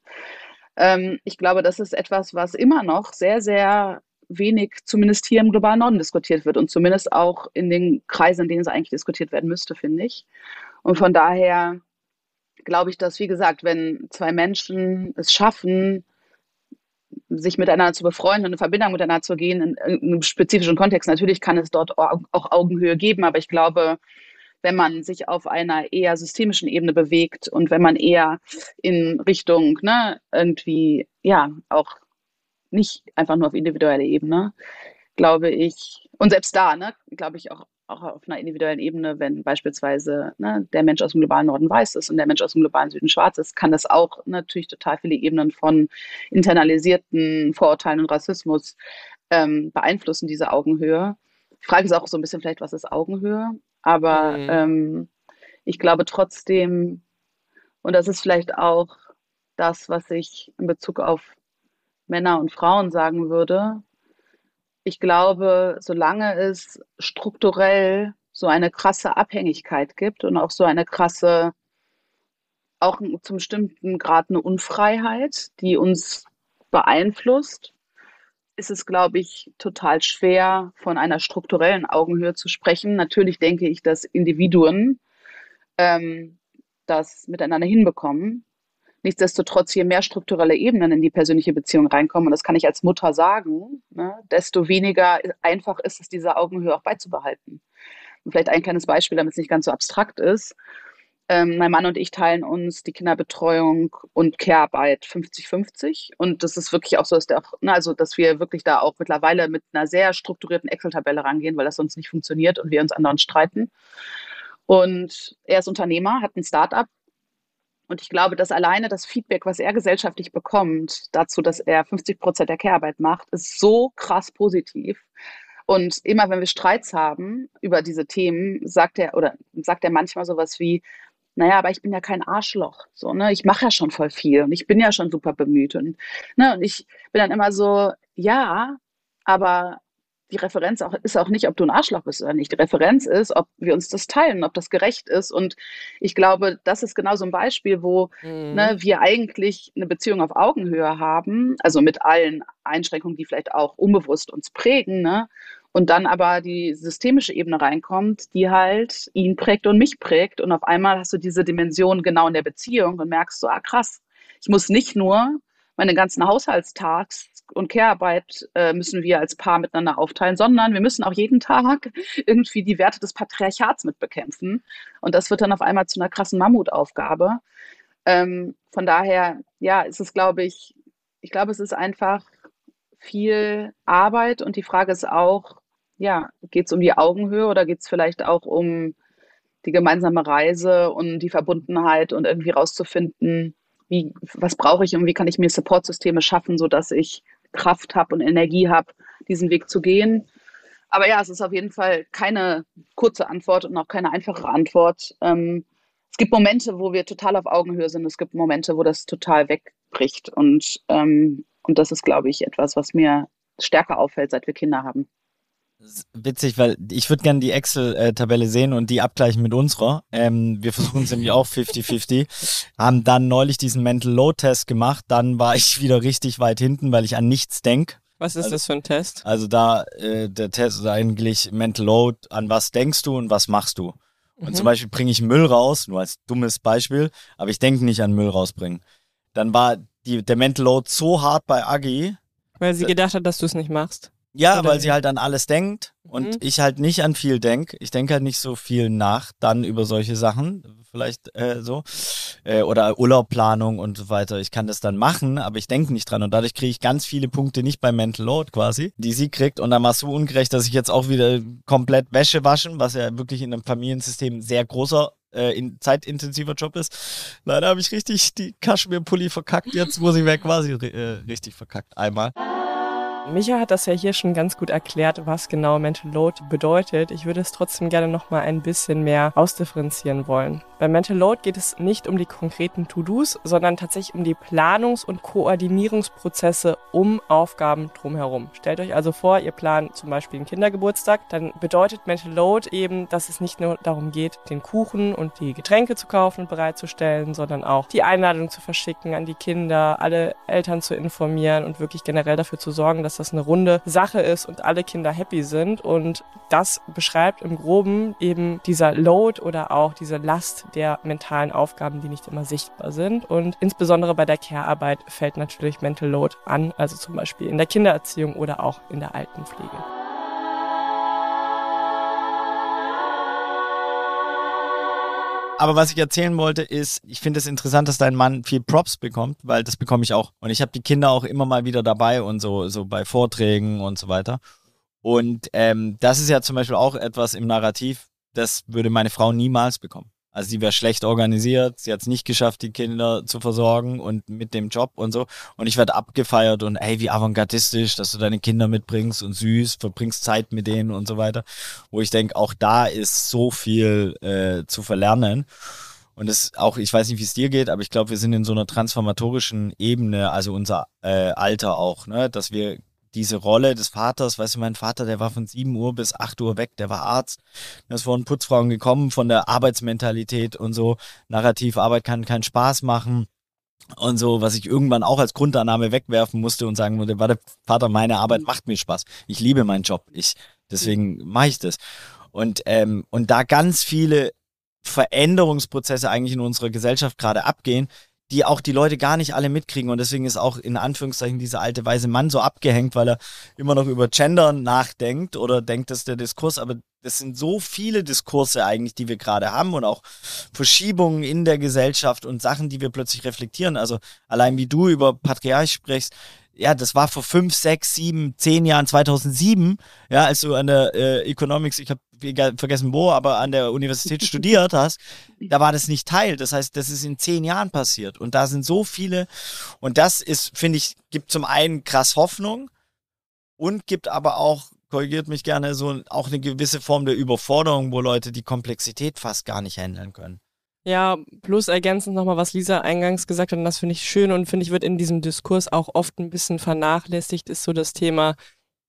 Ähm, ich glaube, das ist etwas, was immer noch sehr, sehr wenig, zumindest hier im globalen Norden, diskutiert wird und zumindest auch in den Kreisen, in denen es eigentlich diskutiert werden müsste, finde ich. Und von daher glaube ich, dass, wie gesagt, wenn zwei Menschen es schaffen, sich miteinander zu befreunden und eine Verbindung miteinander zu gehen, in, einem spezifischen Kontext, natürlich kann es dort auch Augenhöhe geben, aber ich glaube, wenn man sich auf einer eher systemischen Ebene bewegt und wenn man eher in Richtung ne, irgendwie ja auch nicht einfach nur auf individueller Ebene, glaube ich. Und selbst da, ne, glaube ich auch, auch auf einer individuellen Ebene, wenn beispielsweise ne, der Mensch aus dem globalen Norden weiß ist und der Mensch aus dem globalen Süden schwarz ist, kann das auch natürlich total viele Ebenen von internalisierten Vorurteilen und Rassismus ähm, beeinflussen, diese Augenhöhe. Die Frage ist auch so ein bisschen vielleicht, was ist Augenhöhe? Aber mhm. ähm, ich glaube trotzdem, und das ist vielleicht auch das, was ich in Bezug auf Männer und Frauen sagen würde. Ich glaube, solange es strukturell so eine krasse Abhängigkeit gibt und auch so eine krasse, auch zum bestimmten Grad eine Unfreiheit, die uns beeinflusst, ist es, glaube ich, total schwer, von einer strukturellen Augenhöhe zu sprechen. Natürlich denke ich, dass Individuen ähm, das miteinander hinbekommen. Nichtsdestotrotz, je mehr strukturelle Ebenen in die persönliche Beziehung reinkommen, und das kann ich als Mutter sagen, ne, desto weniger einfach ist es, diese Augenhöhe auch beizubehalten. Und vielleicht ein kleines Beispiel, damit es nicht ganz so abstrakt ist. Ähm, mein Mann und ich teilen uns die Kinderbetreuung und Care-Arbeit 50-50. Und das ist wirklich auch so, dass, der ne, also, dass wir wirklich da auch mittlerweile mit einer sehr strukturierten Excel-Tabelle rangehen, weil das sonst nicht funktioniert und wir uns anderen streiten. Und er ist Unternehmer, hat ein Start-up. Und ich glaube, dass alleine das Feedback, was er gesellschaftlich bekommt, dazu, dass er 50 Prozent der Care-Arbeit macht, ist so krass positiv. Und immer wenn wir Streits haben über diese Themen, sagt er oder sagt er manchmal sowas wie, naja, aber ich bin ja kein Arschloch. So, ne? Ich mache ja schon voll viel und ich bin ja schon super bemüht. Und, ne? und ich bin dann immer so, ja, aber die Referenz auch, ist auch nicht, ob du ein Arschloch bist oder nicht. Die Referenz ist, ob wir uns das teilen, ob das gerecht ist. Und ich glaube, das ist genau so ein Beispiel, wo mhm. ne, wir eigentlich eine Beziehung auf Augenhöhe haben, also mit allen Einschränkungen, die vielleicht auch unbewusst uns prägen. Ne? und dann aber die systemische Ebene reinkommt, die halt ihn prägt und mich prägt und auf einmal hast du diese Dimension genau in der Beziehung und merkst so, ah krass, ich muss nicht nur meine ganzen Haushaltstags und Care-Arbeit äh, müssen wir als Paar miteinander aufteilen, sondern wir müssen auch jeden Tag irgendwie die Werte des Patriarchats mitbekämpfen. Und das wird dann auf einmal zu einer krassen Mammutaufgabe. Ähm, von daher, ja, ist es, glaube ich, ich glaube, es ist einfach viel Arbeit und die Frage ist auch, ja, geht es um die Augenhöhe oder geht es vielleicht auch um die gemeinsame Reise und die Verbundenheit und irgendwie rauszufinden, wie, was brauche ich und wie kann ich mir Supportsysteme schaffen, sodass ich Kraft habe und Energie habe, diesen Weg zu gehen. Aber ja, es ist auf jeden Fall keine kurze Antwort und auch keine einfache Antwort. Ähm, es gibt Momente, wo wir total auf Augenhöhe sind. Es gibt Momente, wo das total wegbricht. Und, ähm, und das ist, glaube ich, etwas, was mir stärker auffällt, seit wir Kinder haben witzig, weil ich würde gerne die Excel-Tabelle sehen und die abgleichen mit unserer. Ähm, wir versuchen es nämlich auch 50-50. Haben dann neulich diesen Mental Load Test gemacht. Dann war ich wieder richtig weit hinten, weil ich an nichts denke. Was ist also, das für ein Test? Also da, äh, der Test ist eigentlich Mental Load, an was denkst du und was machst du. Und mhm. zum Beispiel bringe ich Müll raus, nur als dummes Beispiel, aber ich denke nicht an Müll rausbringen. Dann war die, der Mental Load so hart bei Agi. Weil sie gedacht hat, dass du es nicht machst. Ja, Oder weil sie halt an alles denkt und mhm. ich halt nicht an viel denke. Ich denke halt nicht so viel nach dann über solche Sachen, vielleicht äh, so. Äh, oder Urlaubplanung und so weiter. Ich kann das dann machen, aber ich denke nicht dran. Und dadurch kriege ich ganz viele Punkte nicht bei Mental Load quasi, die sie kriegt. Und dann es so ungerecht, dass ich jetzt auch wieder komplett Wäsche waschen, was ja wirklich in einem Familiensystem sehr großer äh, in, zeitintensiver Job ist. Leider habe ich richtig die Kaschmir-Pulli verkackt. Jetzt muss ich weg quasi äh, richtig verkackt. Einmal. Micha hat das ja hier schon ganz gut erklärt, was genau Mental Load bedeutet. Ich würde es trotzdem gerne noch mal ein bisschen mehr ausdifferenzieren wollen. Bei Mental Load geht es nicht um die konkreten To-Dos, sondern tatsächlich um die Planungs- und Koordinierungsprozesse um Aufgaben drumherum. Stellt euch also vor, ihr plant zum Beispiel einen Kindergeburtstag, dann bedeutet Mental Load eben, dass es nicht nur darum geht, den Kuchen und die Getränke zu kaufen und bereitzustellen, sondern auch die Einladung zu verschicken an die Kinder, alle Eltern zu informieren und wirklich generell dafür zu sorgen, dass das eine runde Sache ist und alle Kinder happy sind. Und das beschreibt im Groben eben dieser Load oder auch diese Last, der mentalen Aufgaben, die nicht immer sichtbar sind. Und insbesondere bei der Care-Arbeit fällt natürlich Mental Load an, also zum Beispiel in der Kindererziehung oder auch in der Altenpflege. Aber was ich erzählen wollte, ist, ich finde es interessant, dass dein Mann viel Props bekommt, weil das bekomme ich auch. Und ich habe die Kinder auch immer mal wieder dabei und so, so bei Vorträgen und so weiter. Und ähm, das ist ja zum Beispiel auch etwas im Narrativ, das würde meine Frau niemals bekommen. Also sie wäre schlecht organisiert, sie hat es nicht geschafft, die Kinder zu versorgen und mit dem Job und so. Und ich werde abgefeiert und ey, wie avantgardistisch, dass du deine Kinder mitbringst und süß, verbringst Zeit mit denen und so weiter. Wo ich denke, auch da ist so viel äh, zu verlernen. Und das auch, ich weiß nicht, wie es dir geht, aber ich glaube, wir sind in so einer transformatorischen Ebene, also unser äh, Alter auch, ne, dass wir diese Rolle des Vaters, weißt du, mein Vater, der war von 7 Uhr bis 8 Uhr weg, der war Arzt, ist von Putzfrauen gekommen, von der Arbeitsmentalität und so, narrativ, Arbeit kann keinen Spaß machen, und so, was ich irgendwann auch als Grundannahme wegwerfen musste und sagen würde, warte, Vater, meine Arbeit macht mir Spaß. Ich liebe meinen Job. Ich, deswegen mache ich das. Und, ähm, und da ganz viele Veränderungsprozesse eigentlich in unserer Gesellschaft gerade abgehen, die auch die Leute gar nicht alle mitkriegen. Und deswegen ist auch in Anführungszeichen dieser alte weise Mann so abgehängt, weil er immer noch über Gender nachdenkt oder denkt, dass der Diskurs, aber das sind so viele Diskurse eigentlich, die wir gerade haben und auch Verschiebungen in der Gesellschaft und Sachen, die wir plötzlich reflektieren. Also allein wie du über Patriarch sprichst, ja, das war vor fünf, sechs, sieben, zehn Jahren, 2007, ja, als du an der äh, Economics, ich habe vergessen wo, aber an der Universität studiert hast, da war das nicht Teil. Das heißt, das ist in zehn Jahren passiert und da sind so viele und das ist, finde ich, gibt zum einen krass Hoffnung und gibt aber auch korrigiert mich gerne, so auch eine gewisse Form der Überforderung, wo Leute die Komplexität fast gar nicht handeln können. Ja, plus ergänzend nochmal, was Lisa eingangs gesagt hat, und das finde ich schön und finde ich wird in diesem Diskurs auch oft ein bisschen vernachlässigt, ist so das Thema,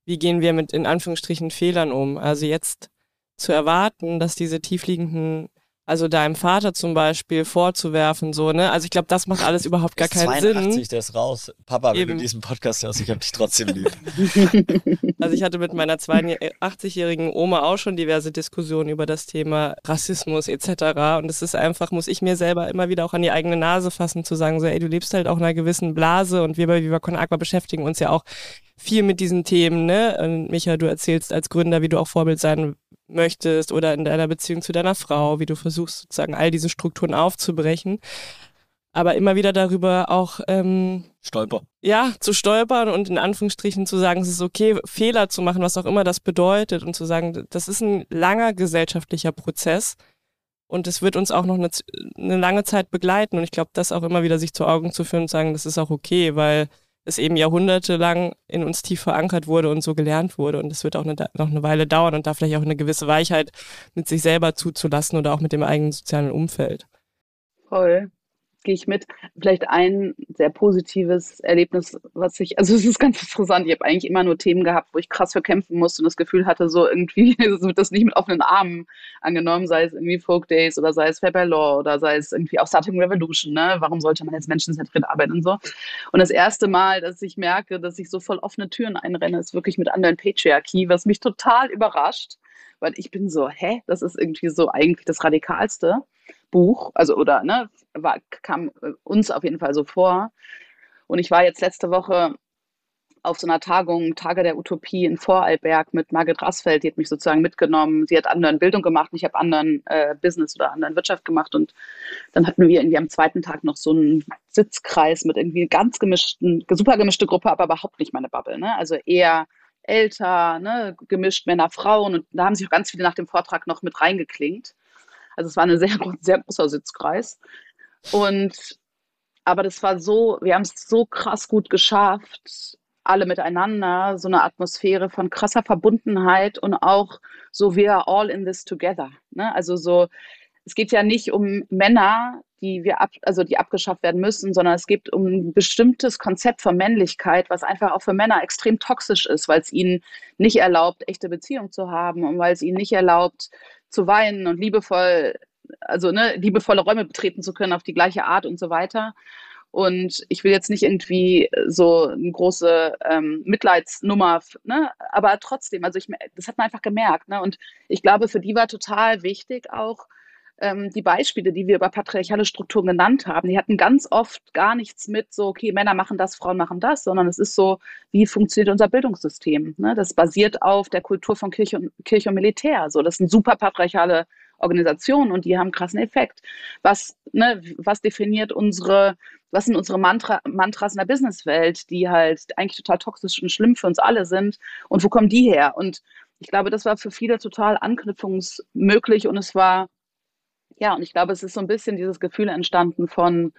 wie gehen wir mit in Anführungsstrichen Fehlern um? Also jetzt zu erwarten, dass diese tiefliegenden also deinem Vater zum Beispiel vorzuwerfen, so, ne? Also ich glaube, das macht alles überhaupt gar keinen 82, Sinn. der ist raus. Papa, wenn Eben. du diesen Podcast hörst, ich habe dich trotzdem lieb. also ich hatte mit meiner 82-jährigen Oma auch schon diverse Diskussionen über das Thema Rassismus etc. Und es ist einfach, muss ich mir selber immer wieder auch an die eigene Nase fassen, zu sagen, so, ey, du lebst halt auch in einer gewissen Blase und wir bei Viva Con Agua beschäftigen uns ja auch viel mit diesen Themen, ne? Und Micha, du erzählst als Gründer, wie du auch Vorbild sein möchtest oder in deiner Beziehung zu deiner Frau, wie du versuchst sozusagen all diese Strukturen aufzubrechen. Aber immer wieder darüber auch ähm, Stolper. Ja, zu stolpern und in Anführungsstrichen zu sagen, es ist okay, Fehler zu machen, was auch immer das bedeutet, und zu sagen, das ist ein langer gesellschaftlicher Prozess und es wird uns auch noch eine, eine lange Zeit begleiten. Und ich glaube, das auch immer wieder sich zu Augen zu führen und sagen, das ist auch okay, weil es eben jahrhundertelang in uns tief verankert wurde und so gelernt wurde. Und es wird auch eine, noch eine Weile dauern und da vielleicht auch eine gewisse Weichheit mit sich selber zuzulassen oder auch mit dem eigenen sozialen Umfeld. Voll gehe ich mit. Vielleicht ein sehr positives Erlebnis, was ich, also es ist ganz interessant. Ich habe eigentlich immer nur Themen gehabt, wo ich krass für kämpfen musste und das Gefühl hatte, so irgendwie wird das nicht mit offenen Armen angenommen, sei es irgendwie Folk Days oder sei es by Law oder sei es irgendwie auch Starting Revolution, ne? Warum sollte man jetzt menschenzentriert arbeiten und so? Und das erste Mal, dass ich merke, dass ich so voll offene Türen einrenne, ist wirklich mit anderen Patriarchie, was mich total überrascht, weil ich bin so, hä, das ist irgendwie so eigentlich das Radikalste. Buch, also oder ne, war, kam äh, uns auf jeden Fall so vor. Und ich war jetzt letzte Woche auf so einer Tagung, Tage der Utopie in Vorarlberg mit Margit Rassfeld, die hat mich sozusagen mitgenommen. Sie hat anderen Bildung gemacht und ich habe anderen äh, Business oder anderen Wirtschaft gemacht. Und dann hatten wir irgendwie am zweiten Tag noch so einen Sitzkreis mit irgendwie ganz gemischten, super gemischte Gruppe, aber überhaupt nicht meine Bubble. Ne? Also eher älter, ne? gemischt Männer, Frauen. Und da haben sich auch ganz viele nach dem Vortrag noch mit reingeklingt. Also es war ein sehr, sehr großer Sitzkreis. Und aber das war so, wir haben es so krass gut geschafft, alle miteinander, so eine Atmosphäre von krasser Verbundenheit und auch so, we are all in this together. Ne? Also so, es geht ja nicht um Männer, die wir ab, also die abgeschafft werden müssen, sondern es geht um ein bestimmtes Konzept von Männlichkeit, was einfach auch für Männer extrem toxisch ist, weil es ihnen nicht erlaubt, echte Beziehungen zu haben und weil es ihnen nicht erlaubt, zu weinen und liebevoll, also ne, liebevolle Räume betreten zu können auf die gleiche Art und so weiter. Und ich will jetzt nicht irgendwie so eine große ähm, Mitleidsnummer, ne? aber trotzdem, also ich, das hat man einfach gemerkt. Ne? Und ich glaube, für die war total wichtig auch, ähm, die Beispiele, die wir über patriarchale Strukturen genannt haben, die hatten ganz oft gar nichts mit so, okay, Männer machen das, Frauen machen das, sondern es ist so, wie funktioniert unser Bildungssystem? Ne? Das basiert auf der Kultur von Kirche und, Kirche und Militär. So, das sind super patriarchale Organisationen und die haben krassen Effekt. Was, ne, was definiert unsere, was sind unsere Mantra, Mantras in der Businesswelt, die halt eigentlich total toxisch und schlimm für uns alle sind und wo kommen die her? Und ich glaube, das war für viele total anknüpfungsmöglich und es war ja, und ich glaube, es ist so ein bisschen dieses Gefühl entstanden von,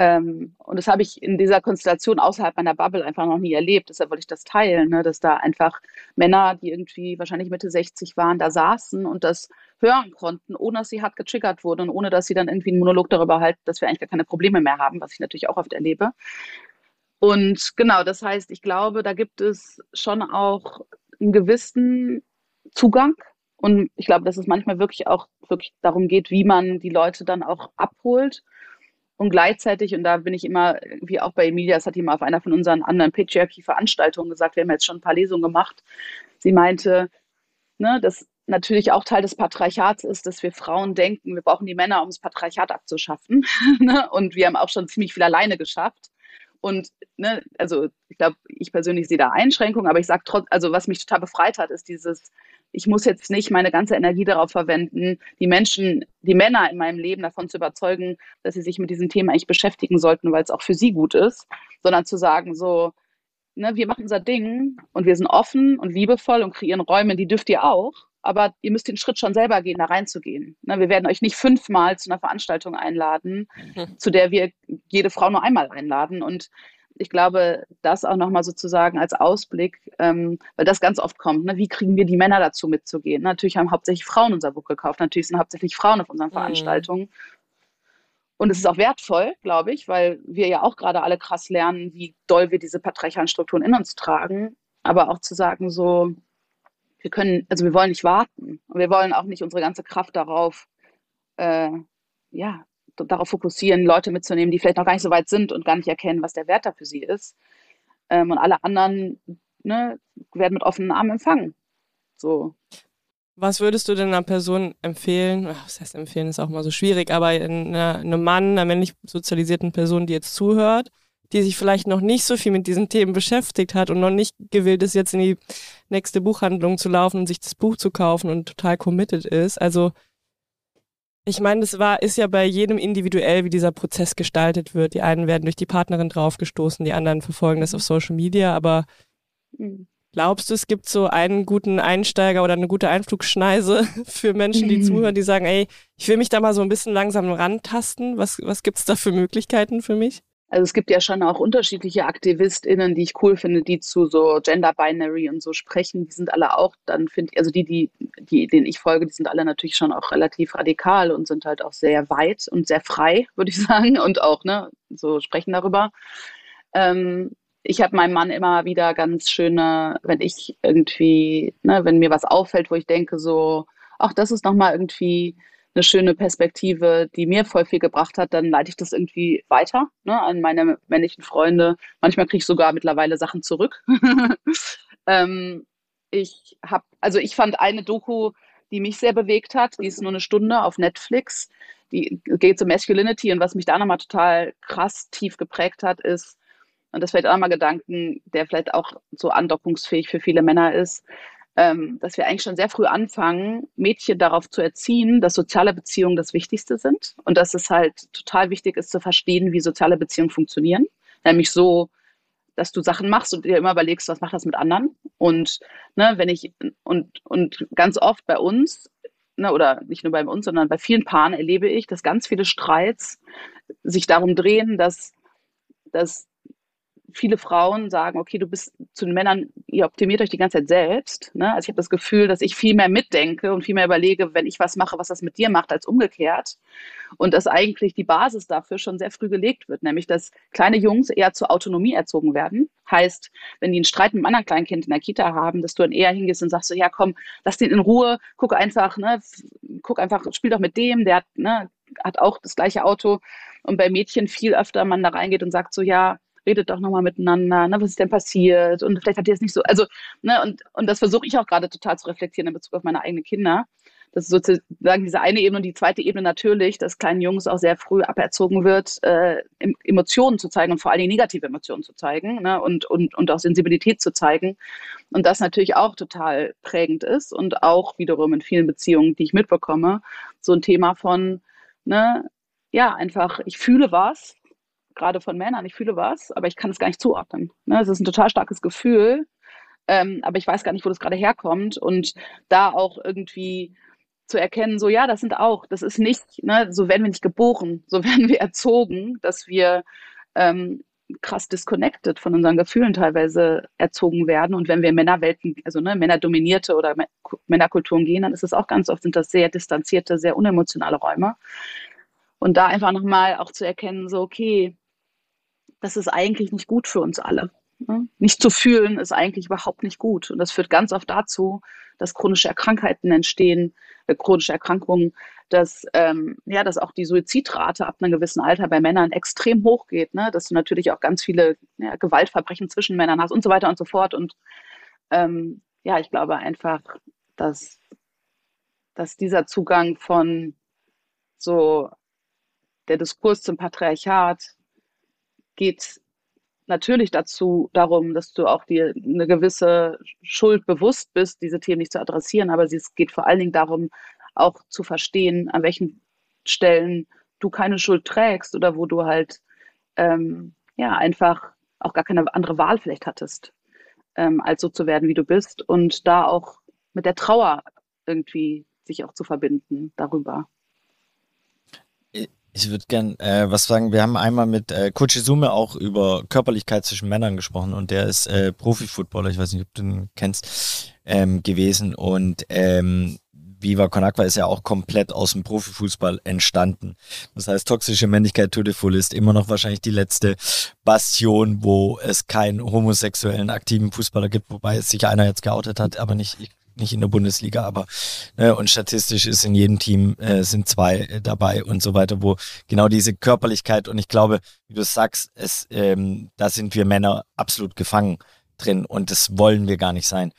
ähm, und das habe ich in dieser Konstellation außerhalb meiner Bubble einfach noch nie erlebt. Deshalb wollte ich das teilen, ne? dass da einfach Männer, die irgendwie wahrscheinlich Mitte 60 waren, da saßen und das hören konnten, ohne dass sie hart getriggert wurden und ohne dass sie dann irgendwie einen Monolog darüber halten, dass wir eigentlich gar keine Probleme mehr haben, was ich natürlich auch oft erlebe. Und genau, das heißt, ich glaube, da gibt es schon auch einen gewissen Zugang und ich glaube, dass es manchmal wirklich auch wirklich darum geht, wie man die Leute dann auch abholt. Und gleichzeitig, und da bin ich immer, wie auch bei Emilia, das hat die mal auf einer von unseren anderen Patriarchy-Veranstaltungen gesagt, wir haben jetzt schon ein paar Lesungen gemacht. Sie meinte, ne, dass natürlich auch Teil des Patriarchats ist, dass wir Frauen denken, wir brauchen die Männer, um das Patriarchat abzuschaffen. Ne? und wir haben auch schon ziemlich viel alleine geschafft. Und ne, also ich glaube, ich persönlich sehe da Einschränkungen, aber ich sage trotzdem, also was mich total befreit hat, ist dieses, ich muss jetzt nicht meine ganze Energie darauf verwenden, die Menschen, die Männer in meinem Leben davon zu überzeugen, dass sie sich mit diesem Thema eigentlich beschäftigen sollten, weil es auch für sie gut ist, sondern zu sagen, so, ne, wir machen unser Ding und wir sind offen und liebevoll und kreieren Räume, die dürft ihr auch aber ihr müsst den Schritt schon selber gehen, da reinzugehen. Ne, wir werden euch nicht fünfmal zu einer Veranstaltung einladen, mhm. zu der wir jede Frau nur einmal einladen. Und ich glaube, das auch nochmal sozusagen als Ausblick, ähm, weil das ganz oft kommt, ne? wie kriegen wir die Männer dazu mitzugehen? Natürlich haben hauptsächlich Frauen unser Buch gekauft, natürlich sind hauptsächlich Frauen auf unseren mhm. Veranstaltungen. Mhm. Und es ist auch wertvoll, glaube ich, weil wir ja auch gerade alle krass lernen, wie doll wir diese patriarchalen Strukturen in uns tragen. Aber auch zu sagen, so, wir können, also wir wollen nicht warten und wir wollen auch nicht unsere ganze Kraft darauf, äh, ja, darauf fokussieren, Leute mitzunehmen, die vielleicht noch gar nicht so weit sind und gar nicht erkennen, was der Wert da für sie ist. Ähm, und alle anderen ne, werden mit offenen Armen empfangen. So. Was würdest du denn einer Person empfehlen? Was heißt empfehlen, ist auch mal so schwierig, aber einem Mann, einer männlich sozialisierten Person, die jetzt zuhört, die sich vielleicht noch nicht so viel mit diesen Themen beschäftigt hat und noch nicht gewillt ist, jetzt in die nächste Buchhandlung zu laufen und sich das Buch zu kaufen und total committed ist. Also ich meine, das war, ist ja bei jedem individuell, wie dieser Prozess gestaltet wird. Die einen werden durch die Partnerin draufgestoßen, die anderen verfolgen das auf Social Media, aber mhm. glaubst du, es gibt so einen guten Einsteiger oder eine gute Einflugschneise für Menschen, die mhm. zuhören, die sagen, ey, ich will mich da mal so ein bisschen langsam rantasten. Was, was gibt es da für Möglichkeiten für mich? Also es gibt ja schon auch unterschiedliche AktivistInnen, die ich cool finde, die zu so Gender Binary und so sprechen. Die sind alle auch dann, finde ich, also die, die, die, denen ich folge, die sind alle natürlich schon auch relativ radikal und sind halt auch sehr weit und sehr frei, würde ich sagen, und auch, ne, so sprechen darüber. Ähm, ich habe meinem Mann immer wieder ganz schöne, wenn ich irgendwie, ne, wenn mir was auffällt, wo ich denke so, ach, das ist nochmal irgendwie eine schöne Perspektive, die mir voll viel gebracht hat, dann leite ich das irgendwie weiter ne, an meine männlichen Freunde. Manchmal kriege ich sogar mittlerweile Sachen zurück. ähm, ich habe, also ich fand eine Doku, die mich sehr bewegt hat, die ist nur eine Stunde auf Netflix. Die geht um Masculinity und was mich da nochmal total krass tief geprägt hat, ist, und das vielleicht auch mal Gedanken, der vielleicht auch so andockungsfähig für viele Männer ist, ähm, dass wir eigentlich schon sehr früh anfangen, Mädchen darauf zu erziehen, dass soziale Beziehungen das Wichtigste sind und dass es halt total wichtig ist zu verstehen, wie soziale Beziehungen funktionieren. Nämlich so, dass du Sachen machst und dir immer überlegst, was macht das mit anderen. Und ne, wenn ich und, und ganz oft bei uns, ne, oder nicht nur bei uns, sondern bei vielen Paaren erlebe ich, dass ganz viele Streits sich darum drehen, dass, dass viele Frauen sagen, okay, du bist zu den Männern, ihr optimiert euch die ganze Zeit selbst. Ne? Also ich habe das Gefühl, dass ich viel mehr mitdenke und viel mehr überlege, wenn ich was mache, was das mit dir macht, als umgekehrt. Und dass eigentlich die Basis dafür schon sehr früh gelegt wird, nämlich dass kleine Jungs eher zur Autonomie erzogen werden. Heißt, wenn die einen Streit mit einem anderen Kleinkind in der Kita haben, dass du dann eher hingehst und sagst so, ja komm, lass den in Ruhe, guck einfach, ne, guck einfach, spiel doch mit dem, der hat, ne, hat auch das gleiche Auto. Und bei Mädchen viel öfter man da reingeht und sagt so, ja, redet doch nochmal miteinander, ne, was ist denn passiert und vielleicht hat ihr es nicht so, also, ne, und, und das versuche ich auch gerade total zu reflektieren in Bezug auf meine eigenen Kinder. Das ist sozusagen diese eine Ebene und die zweite Ebene natürlich, dass kleinen Jungs auch sehr früh aberzogen wird, äh, Emotionen zu zeigen und vor allen Dingen negative Emotionen zu zeigen ne, und, und, und auch Sensibilität zu zeigen. Und das natürlich auch total prägend ist und auch wiederum in vielen Beziehungen, die ich mitbekomme, so ein Thema von, ne, ja, einfach, ich fühle was, gerade von Männern, ich fühle was, aber ich kann es gar nicht zuordnen. Ne? Es ist ein total starkes Gefühl, ähm, aber ich weiß gar nicht, wo das gerade herkommt. Und da auch irgendwie zu erkennen, so ja, das sind auch, das ist nicht, ne, so werden wir nicht geboren, so werden wir erzogen, dass wir ähm, krass disconnected von unseren Gefühlen teilweise erzogen werden. Und wenn wir Männerwelten, also ne, Männerdominierte oder Männerkulturen gehen, dann ist es auch ganz oft, sind das sehr distanzierte, sehr unemotionale Räume. Und da einfach nochmal auch zu erkennen, so, okay, das ist eigentlich nicht gut für uns alle. Ne? Nicht zu fühlen ist eigentlich überhaupt nicht gut. Und das führt ganz oft dazu, dass chronische Krankheiten entstehen, äh, chronische Erkrankungen, dass, ähm, ja, dass auch die Suizidrate ab einem gewissen Alter bei Männern extrem hoch geht, ne? dass du natürlich auch ganz viele ja, Gewaltverbrechen zwischen Männern hast und so weiter und so fort. Und ähm, ja, ich glaube einfach, dass, dass dieser Zugang von so der Diskurs zum Patriarchat geht natürlich dazu darum, dass du auch dir eine gewisse Schuld bewusst bist, diese Themen nicht zu adressieren, aber es geht vor allen Dingen darum, auch zu verstehen, an welchen Stellen du keine Schuld trägst oder wo du halt ähm, ja einfach auch gar keine andere Wahl vielleicht hattest, ähm, als so zu werden, wie du bist und da auch mit der Trauer irgendwie sich auch zu verbinden darüber. Ich würde gern äh, was sagen. Wir haben einmal mit äh, Kochizume auch über Körperlichkeit zwischen Männern gesprochen und der ist äh, Profi-Footballer, ich weiß nicht, ob du ihn kennst, ähm, gewesen. Und ähm, Viva Con Aqua ist ja auch komplett aus dem Profifußball entstanden. Das heißt, toxische Männlichkeit to the full ist immer noch wahrscheinlich die letzte Bastion, wo es keinen homosexuellen aktiven Fußballer gibt, wobei sich einer jetzt geoutet hat, aber nicht, nicht in der Bundesliga, aber ne, und statistisch ist in jedem Team äh, sind zwei äh, dabei und so weiter, wo genau diese Körperlichkeit und ich glaube, wie du sagst, es, ähm, da sind wir Männer absolut gefangen drin und das wollen wir gar nicht sein.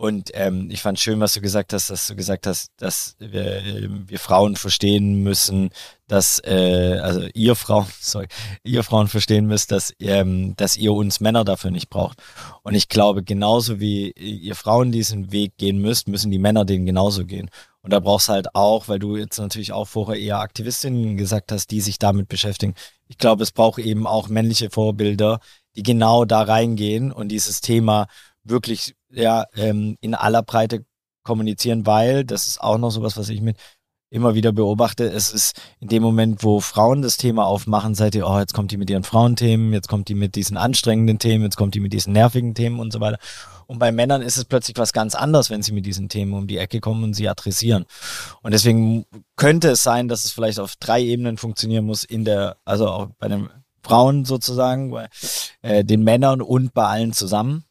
Und ähm, ich fand schön, was du gesagt hast, dass du gesagt hast, dass wir, äh, wir Frauen verstehen müssen, dass, äh, also ihr Frauen, sorry, ihr Frauen verstehen müsst, dass, ähm, dass ihr uns Männer dafür nicht braucht. Und ich glaube, genauso wie ihr Frauen diesen Weg gehen müsst, müssen die Männer den genauso gehen. Und da brauchst halt auch, weil du jetzt natürlich auch vorher eher Aktivistinnen gesagt hast, die sich damit beschäftigen. Ich glaube, es braucht eben auch männliche Vorbilder, die genau da reingehen und dieses Thema wirklich ja, ähm, in aller Breite kommunizieren, weil, das ist auch noch sowas, was ich mit immer wieder beobachte, es ist in dem Moment, wo Frauen das Thema aufmachen, seid ihr, oh, jetzt kommt die mit ihren Frauenthemen, jetzt kommt die mit diesen anstrengenden Themen, jetzt kommt die mit diesen nervigen Themen und so weiter. Und bei Männern ist es plötzlich was ganz anderes, wenn sie mit diesen Themen um die Ecke kommen und sie adressieren. Und deswegen könnte es sein, dass es vielleicht auf drei Ebenen funktionieren muss, in der, also auch bei den Frauen sozusagen, bei äh, den Männern und bei allen zusammen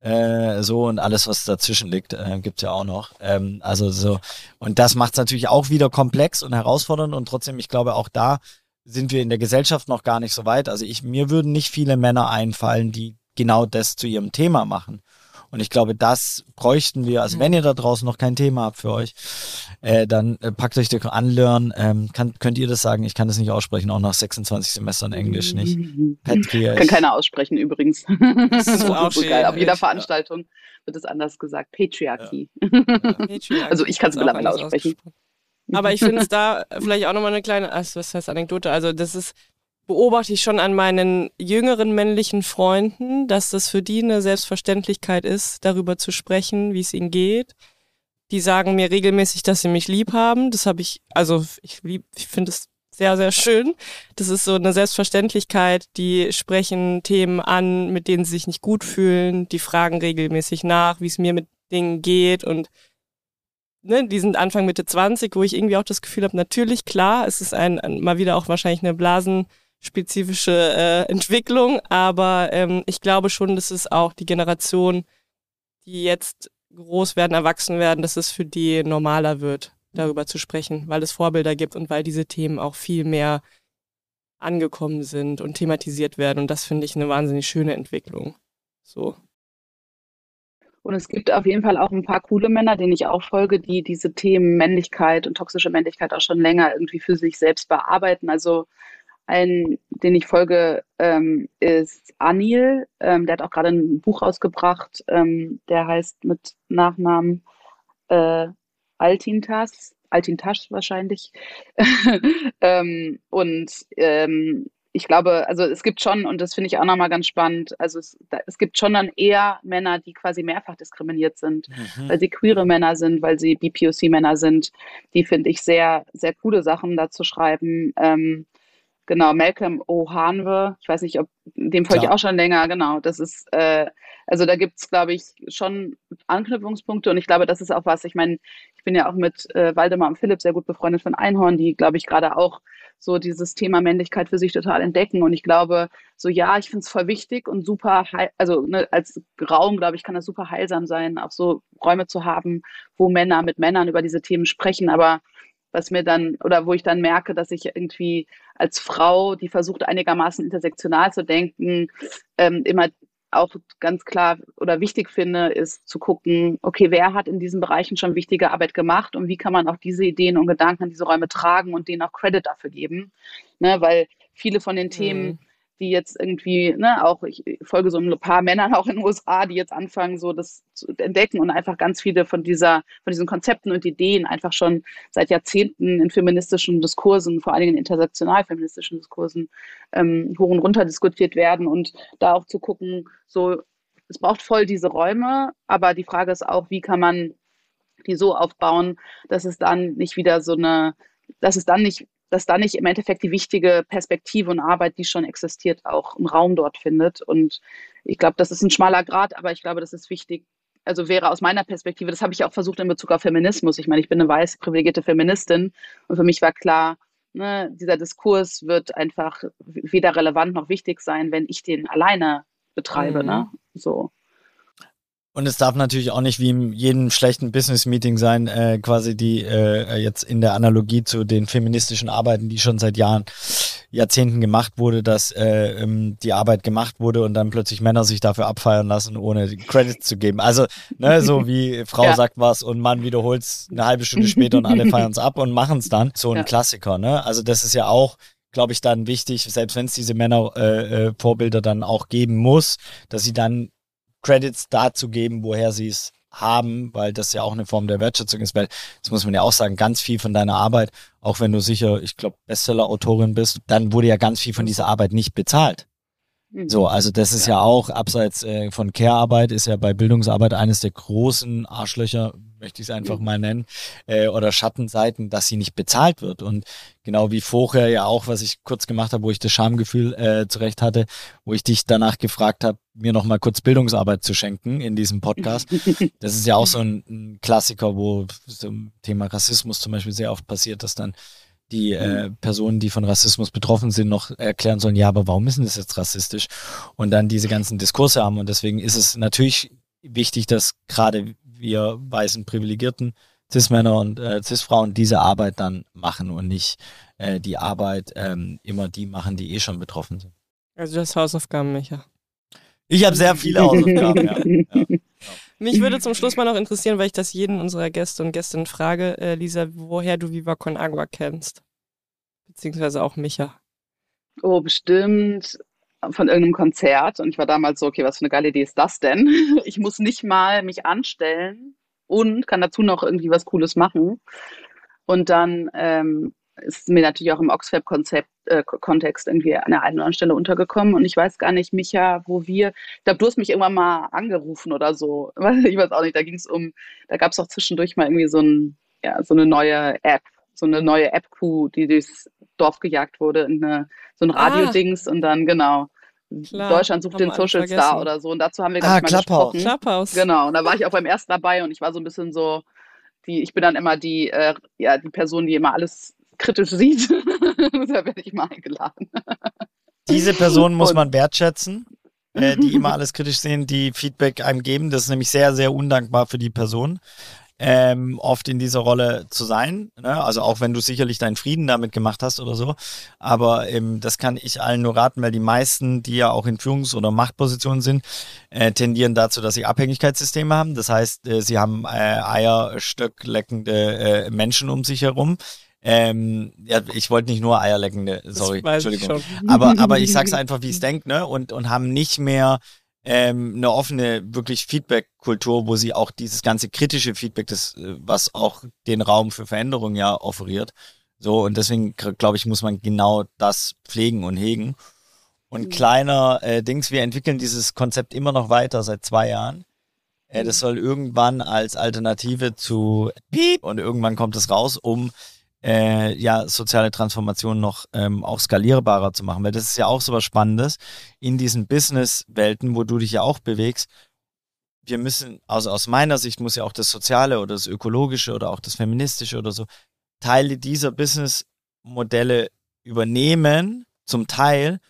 äh, so und alles, was dazwischen liegt, äh, gibt ja auch noch. Ähm, also so, und das macht es natürlich auch wieder komplex und herausfordernd und trotzdem, ich glaube, auch da sind wir in der Gesellschaft noch gar nicht so weit. Also ich, mir würden nicht viele Männer einfallen, die genau das zu ihrem Thema machen. Und ich glaube, das bräuchten wir. Also wenn ihr da draußen noch kein Thema habt für euch, äh, dann äh, packt euch das anlernen. Ähm, kann, könnt ihr das sagen? Ich kann das nicht aussprechen, auch nach 26 Semestern Englisch nicht. Patriarch. Kann keiner aussprechen übrigens. Das ist auch so geil. Auf jeder Veranstaltung wird es anders gesagt. Patriarchy. Ja. also ich kann es mittlerweile aussprechen. Aber ich finde es da vielleicht auch nochmal eine kleine, also was heißt Anekdote? Also das ist beobachte ich schon an meinen jüngeren männlichen Freunden, dass das für die eine Selbstverständlichkeit ist, darüber zu sprechen, wie es ihnen geht. Die sagen mir regelmäßig, dass sie mich lieb haben. Das habe ich, also ich lieb, ich finde es sehr, sehr schön. Das ist so eine Selbstverständlichkeit. Die sprechen Themen an, mit denen sie sich nicht gut fühlen. Die fragen regelmäßig nach, wie es mir mit Dingen geht und ne, die sind Anfang Mitte 20, wo ich irgendwie auch das Gefühl habe, natürlich, klar, es ist ein, ein mal wieder auch wahrscheinlich eine Blasen, spezifische äh, Entwicklung, aber ähm, ich glaube schon, dass es auch die Generation, die jetzt groß werden, erwachsen werden, dass es für die normaler wird, darüber zu sprechen, weil es Vorbilder gibt und weil diese Themen auch viel mehr angekommen sind und thematisiert werden. Und das finde ich eine wahnsinnig schöne Entwicklung. So. Und es gibt auf jeden Fall auch ein paar coole Männer, denen ich auch folge, die diese Themen Männlichkeit und toxische Männlichkeit auch schon länger irgendwie für sich selbst bearbeiten. Also ein, den ich folge, ähm, ist Anil. Ähm, der hat auch gerade ein Buch rausgebracht, ähm, der heißt mit Nachnamen äh, Altintas. Altintasch wahrscheinlich. ähm, und ähm, ich glaube, also es gibt schon, und das finde ich auch nochmal ganz spannend, also es, da, es, gibt schon dann eher Männer, die quasi mehrfach diskriminiert sind, mhm. weil sie queere Männer sind, weil sie BPOC-Männer sind. Die finde ich sehr, sehr coole Sachen dazu schreiben. Genau, Malcolm O'Hanwe, ich weiß nicht, ob dem folge ich auch schon länger, genau. Das ist, äh, also da gibt es, glaube ich, schon Anknüpfungspunkte und ich glaube, das ist auch was, ich meine, ich bin ja auch mit äh, Waldemar und Philipp sehr gut befreundet von Einhorn, die, glaube ich, gerade auch so dieses Thema Männlichkeit für sich total entdecken. Und ich glaube, so ja, ich finde es voll wichtig und super, also ne, als Raum, glaube ich, kann das super heilsam sein, auch so Räume zu haben, wo Männer mit Männern über diese Themen sprechen. Aber was mir dann, oder wo ich dann merke, dass ich irgendwie als Frau, die versucht einigermaßen intersektional zu denken, ähm, immer auch ganz klar oder wichtig finde, ist zu gucken, okay, wer hat in diesen Bereichen schon wichtige Arbeit gemacht und wie kann man auch diese Ideen und Gedanken in diese Räume tragen und denen auch Credit dafür geben. Ne, weil viele von den mhm. Themen, die jetzt irgendwie, ne, auch ich folge so ein paar Männern auch in den USA, die jetzt anfangen, so das zu entdecken und einfach ganz viele von dieser, von diesen Konzepten und Ideen einfach schon seit Jahrzehnten in feministischen Diskursen, vor allen Dingen in intersektional feministischen Diskursen, ähm, hoch und runter diskutiert werden und da auch zu gucken, so, es braucht voll diese Räume, aber die Frage ist auch, wie kann man die so aufbauen, dass es dann nicht wieder so eine, dass es dann nicht dass da nicht im Endeffekt die wichtige Perspektive und Arbeit, die schon existiert, auch einen Raum dort findet. Und ich glaube, das ist ein schmaler Grad, aber ich glaube, das ist wichtig. Also wäre aus meiner Perspektive, das habe ich auch versucht in Bezug auf Feminismus. Ich meine, ich bin eine weiß privilegierte Feministin und für mich war klar, ne, dieser Diskurs wird einfach weder relevant noch wichtig sein, wenn ich den alleine betreibe. Ne? Mhm. Ne? So. Und es darf natürlich auch nicht wie in jedem schlechten Business-Meeting sein, äh, quasi die äh, jetzt in der Analogie zu den feministischen Arbeiten, die schon seit Jahren, Jahrzehnten gemacht wurde, dass äh, ähm, die Arbeit gemacht wurde und dann plötzlich Männer sich dafür abfeiern lassen, ohne Credit zu geben. Also, ne, so wie Frau ja. sagt was und Mann wiederholt es eine halbe Stunde später und alle feiern es ab und machen es dann. So ein ja. Klassiker, ne? Also das ist ja auch glaube ich, dann wichtig, selbst wenn es diese Männer-Vorbilder äh, äh, dann auch geben muss, dass sie dann Credits dazu geben, woher sie es haben, weil das ja auch eine Form der Wertschätzung ist, weil das muss man ja auch sagen, ganz viel von deiner Arbeit, auch wenn du sicher, ich glaube, Bestseller-Autorin bist, dann wurde ja ganz viel von dieser Arbeit nicht bezahlt. Mhm. So, also das ist ja auch, abseits äh, von Care-Arbeit, ist ja bei Bildungsarbeit eines der großen Arschlöcher, möchte ich es einfach mhm. mal nennen, äh, oder Schattenseiten, dass sie nicht bezahlt wird. Und genau wie vorher ja auch, was ich kurz gemacht habe, wo ich das Schamgefühl äh, zurecht hatte, wo ich dich danach gefragt habe, mir nochmal kurz Bildungsarbeit zu schenken in diesem Podcast. Das ist ja auch so ein, ein Klassiker, wo so Thema Rassismus zum Beispiel sehr oft passiert, dass dann die äh, Personen, die von Rassismus betroffen sind, noch erklären sollen, ja, aber warum ist denn das jetzt rassistisch? Und dann diese ganzen Diskurse haben. Und deswegen ist es natürlich wichtig, dass gerade wir weißen Privilegierten Cis-Männer und äh, Cis-Frauen diese Arbeit dann machen und nicht äh, die Arbeit ähm, immer die machen, die eh schon betroffen sind. Also das Hausaufgaben, Micha. Ich habe sehr viele Hausaufgaben, ja. ja. Mich würde zum Schluss mal noch interessieren, weil ich das jeden unserer Gäste und Gästinnen frage, äh, Lisa, woher du Viva Con Agua kennst. Beziehungsweise auch Micha. Oh, bestimmt von irgendeinem Konzert und ich war damals so, okay, was für eine geile Idee ist das denn? Ich muss nicht mal mich anstellen und kann dazu noch irgendwie was Cooles machen. Und dann ähm, ist mir natürlich auch im Oxfab-Konzept äh, irgendwie an der einen oder anderen Stelle untergekommen und ich weiß gar nicht, Micha, wo wir, ich glaube, du hast mich irgendwann mal angerufen oder so. Ich weiß auch nicht, da ging es um, da gab es auch zwischendurch mal irgendwie so, ein, ja, so eine neue App, so eine neue App-Crew, die durchs Dorf gejagt wurde, in eine, so ein ah. Radio-Dings ah. und dann, genau. Klar, Deutschland sucht den Social Star oder so. Und dazu haben wir ah, ganz ah, mal gesprochen. Clubhouse. Genau. Und da war ich auch beim ersten dabei und ich war so ein bisschen so, die, ich bin dann immer die, äh, ja, die Person, die immer alles kritisch sieht. da werde ich mal eingeladen. Diese Person muss man wertschätzen, äh, die immer alles kritisch sehen, die Feedback einem geben. Das ist nämlich sehr, sehr undankbar für die Person ähm, oft in dieser Rolle zu sein. Ne? Also auch wenn du sicherlich deinen Frieden damit gemacht hast oder so. Aber ähm, das kann ich allen nur raten, weil die meisten, die ja auch in Führungs- oder Machtpositionen sind, äh, tendieren dazu, dass sie Abhängigkeitssysteme haben. Das heißt, äh, sie haben äh, eierstöckleckende äh, Menschen um sich herum. Ähm, ja, ich wollte nicht nur eierleckende, sorry, Entschuldigung. Aber, aber ich sag's einfach, wie ich es denke, ne? Und, und haben nicht mehr ähm, eine offene, wirklich Feedback-Kultur, wo sie auch dieses ganze kritische Feedback, das, äh, was auch den Raum für Veränderung ja offeriert. So, und deswegen, glaube ich, muss man genau das pflegen und hegen. Und mhm. kleiner äh, Dings, wir entwickeln dieses Konzept immer noch weiter seit zwei Jahren. Äh, das mhm. soll irgendwann als Alternative zu Piep und irgendwann kommt es raus, um äh, ja, soziale Transformation noch ähm, auch skalierbarer zu machen. Weil das ist ja auch so was Spannendes in diesen Business-Welten, wo du dich ja auch bewegst. Wir müssen, also aus meiner Sicht muss ja auch das Soziale oder das Ökologische oder auch das Feministische oder so, Teile dieser Business-Modelle übernehmen, zum Teil,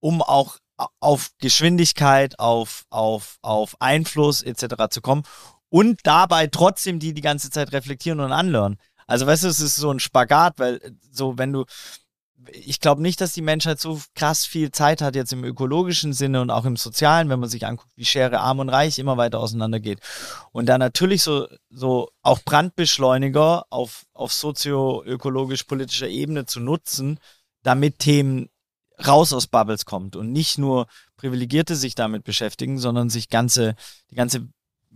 um auch auf Geschwindigkeit, auf, auf, auf Einfluss etc. zu kommen und dabei trotzdem die die ganze Zeit reflektieren und anlernen. Also weißt du, es ist so ein Spagat, weil so wenn du, ich glaube nicht, dass die Menschheit so krass viel Zeit hat jetzt im ökologischen Sinne und auch im sozialen, wenn man sich anguckt, wie Schere arm und reich immer weiter auseinandergeht. Und da natürlich so, so auch Brandbeschleuniger auf, auf sozio-ökologisch-politischer Ebene zu nutzen, damit Themen raus aus Bubbles kommt und nicht nur Privilegierte sich damit beschäftigen, sondern sich ganze, die ganze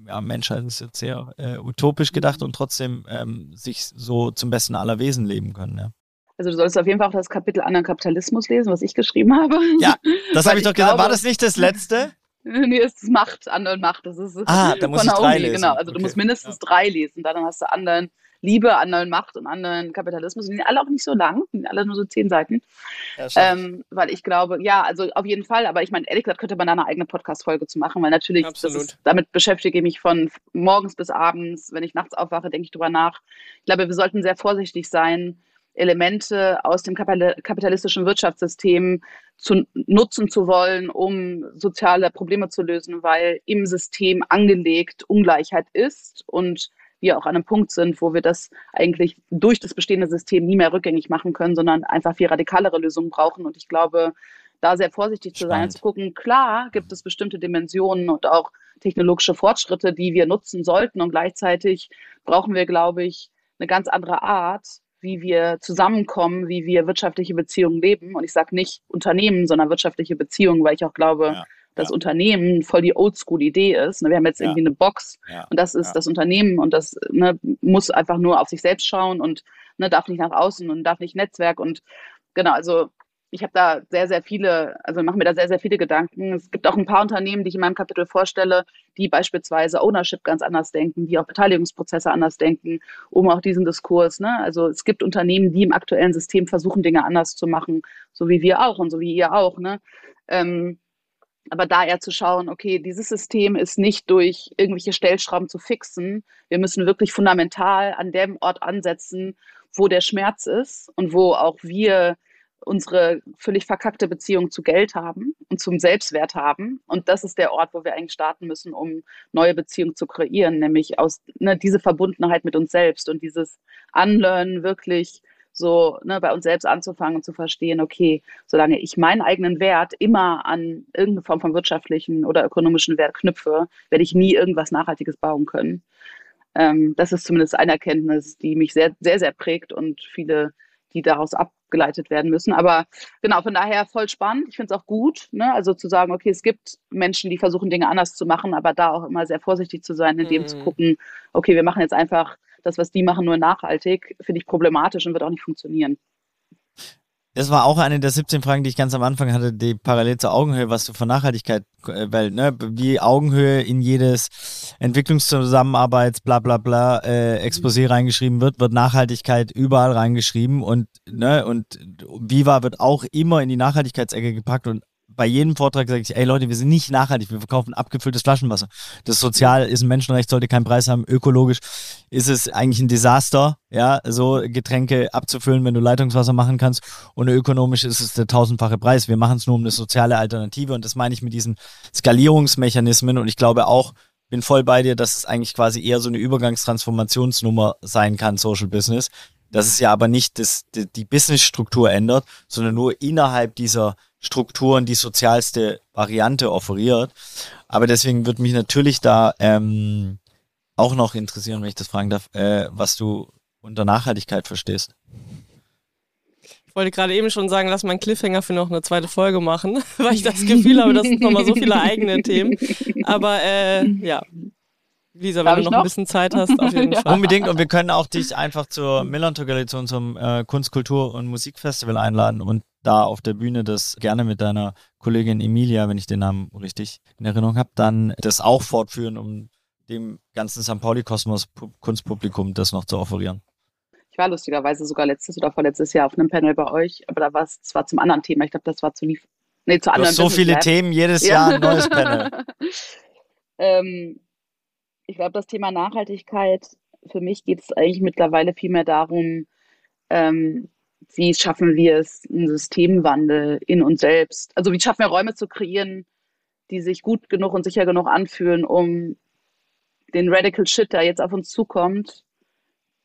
ja, Menschheit ist jetzt sehr äh, utopisch gedacht und trotzdem ähm, sich so zum besten aller Wesen leben können. Ja. Also du sollst auf jeden Fall auch das Kapitel anderen Kapitalismus lesen, was ich geschrieben habe. Ja, das habe ich doch gesagt. War das nicht das letzte? nee, es ist Macht, anderen Macht. Das ist ah, da muss ich drei lesen. Genau, also okay. du musst mindestens ja. drei lesen. Dann hast du anderen Liebe, anderen Macht und anderen Kapitalismus. Die sind alle auch nicht so lang, die sind alle nur so zehn Seiten. Ja, ähm, weil ich glaube, ja, also auf jeden Fall, aber ich meine, ehrlich gesagt, könnte man da eine eigene Podcast-Folge zu machen, weil natürlich, ist, damit beschäftige ich mich von morgens bis abends. Wenn ich nachts aufwache, denke ich drüber nach. Ich glaube, wir sollten sehr vorsichtig sein, Elemente aus dem kapitalistischen Wirtschaftssystem zu nutzen zu wollen, um soziale Probleme zu lösen, weil im System angelegt Ungleichheit ist und wir auch an einem Punkt sind, wo wir das eigentlich durch das bestehende System nie mehr rückgängig machen können, sondern einfach viel radikalere Lösungen brauchen. Und ich glaube, da sehr vorsichtig zu sein und zu gucken, klar gibt es bestimmte Dimensionen und auch technologische Fortschritte, die wir nutzen sollten. Und gleichzeitig brauchen wir, glaube ich, eine ganz andere Art, wie wir zusammenkommen, wie wir wirtschaftliche Beziehungen leben. Und ich sage nicht Unternehmen, sondern wirtschaftliche Beziehungen, weil ich auch glaube, ja, dass ja. Unternehmen voll die Oldschool-Idee ist. Ne, wir haben jetzt ja. irgendwie eine Box und das ist das Unternehmen und das ne, muss einfach nur auf sich selbst schauen und ne, darf nicht nach außen und darf nicht Netzwerk und genau, also ich habe da sehr, sehr viele, also mache mir da sehr, sehr viele Gedanken. Es gibt auch ein paar Unternehmen, die ich in meinem Kapitel vorstelle, die beispielsweise Ownership ganz anders denken, die auch Beteiligungsprozesse anders denken, um auch diesen Diskurs. Ne? Also es gibt Unternehmen, die im aktuellen System versuchen, Dinge anders zu machen, so wie wir auch und so wie ihr auch. Ne? Ähm, aber da eher zu schauen, okay, dieses System ist nicht durch irgendwelche Stellschrauben zu fixen. Wir müssen wirklich fundamental an dem Ort ansetzen, wo der Schmerz ist und wo auch wir unsere völlig verkackte Beziehung zu Geld haben und zum Selbstwert haben. Und das ist der Ort, wo wir eigentlich starten müssen, um neue Beziehungen zu kreieren, nämlich aus ne, diese Verbundenheit mit uns selbst und dieses Anlernen wirklich so ne, bei uns selbst anzufangen und zu verstehen, okay, solange ich meinen eigenen Wert immer an irgendeine Form von wirtschaftlichen oder ökonomischen Wert knüpfe, werde ich nie irgendwas Nachhaltiges bauen können. Ähm, das ist zumindest eine Erkenntnis, die mich sehr, sehr, sehr prägt und viele die daraus abgeleitet werden müssen. Aber genau, von daher voll spannend. Ich finde es auch gut, ne? also zu sagen, okay, es gibt Menschen, die versuchen, Dinge anders zu machen, aber da auch immer sehr vorsichtig zu sein, in dem mhm. zu gucken, okay, wir machen jetzt einfach das, was die machen, nur nachhaltig, finde ich problematisch und wird auch nicht funktionieren. Das war auch eine der 17 Fragen, die ich ganz am Anfang hatte, die parallel zur Augenhöhe, was du von Nachhaltigkeit, äh, weil, ne, wie Augenhöhe in jedes Entwicklungszusammenarbeits, bla bla bla, äh, Exposé reingeschrieben wird, wird Nachhaltigkeit überall reingeschrieben und, ne, und Viva wird auch immer in die Nachhaltigkeitsecke gepackt und bei jedem Vortrag sage ich, ey Leute, wir sind nicht nachhaltig, wir verkaufen abgefülltes Flaschenwasser. Das sozial ist ein Menschenrecht, sollte keinen Preis haben. Ökologisch ist es eigentlich ein Desaster, ja, so Getränke abzufüllen, wenn du Leitungswasser machen kannst. Und ökonomisch ist es der tausendfache Preis. Wir machen es nur um eine soziale Alternative und das meine ich mit diesen Skalierungsmechanismen und ich glaube auch, bin voll bei dir, dass es eigentlich quasi eher so eine Übergangstransformationsnummer sein kann, Social Business. Dass es ja aber nicht das, die, die Businessstruktur ändert, sondern nur innerhalb dieser Strukturen die sozialste Variante offeriert. Aber deswegen würde mich natürlich da ähm, auch noch interessieren, wenn ich das fragen darf, äh, was du unter Nachhaltigkeit verstehst. Ich wollte gerade eben schon sagen, lass mal einen Cliffhanger für noch eine zweite Folge machen, weil ich das Gefühl habe, das sind nochmal so viele eigene Themen. Aber äh, ja, Lisa, wenn du noch, noch, ein bisschen Zeit hast, auf jeden Fall. Unbedingt und wir können auch dich einfach zur Millantor Gallery, zu unserem äh, Kunst, Kultur und Musikfestival einladen und da auf der Bühne das gerne mit deiner Kollegin Emilia, wenn ich den Namen richtig in Erinnerung habe, dann das auch fortführen, um dem ganzen St. Pauli-Kosmos Kunstpublikum das noch zu offerieren. Ich war lustigerweise sogar letztes oder vorletztes Jahr auf einem Panel bei euch, aber da war es zwar zum anderen Thema. Ich glaube, das war zu lief. Nee, zu anderen. Du so viele Themen, jedes Jahr ein neues Panel. ähm, ich glaube, das Thema Nachhaltigkeit, für mich geht es eigentlich mittlerweile viel mehr darum, ähm, wie schaffen wir es, einen Systemwandel in uns selbst? Also wie schaffen wir Räume zu kreieren, die sich gut genug und sicher genug anfühlen, um den Radical Shit, der jetzt auf uns zukommt,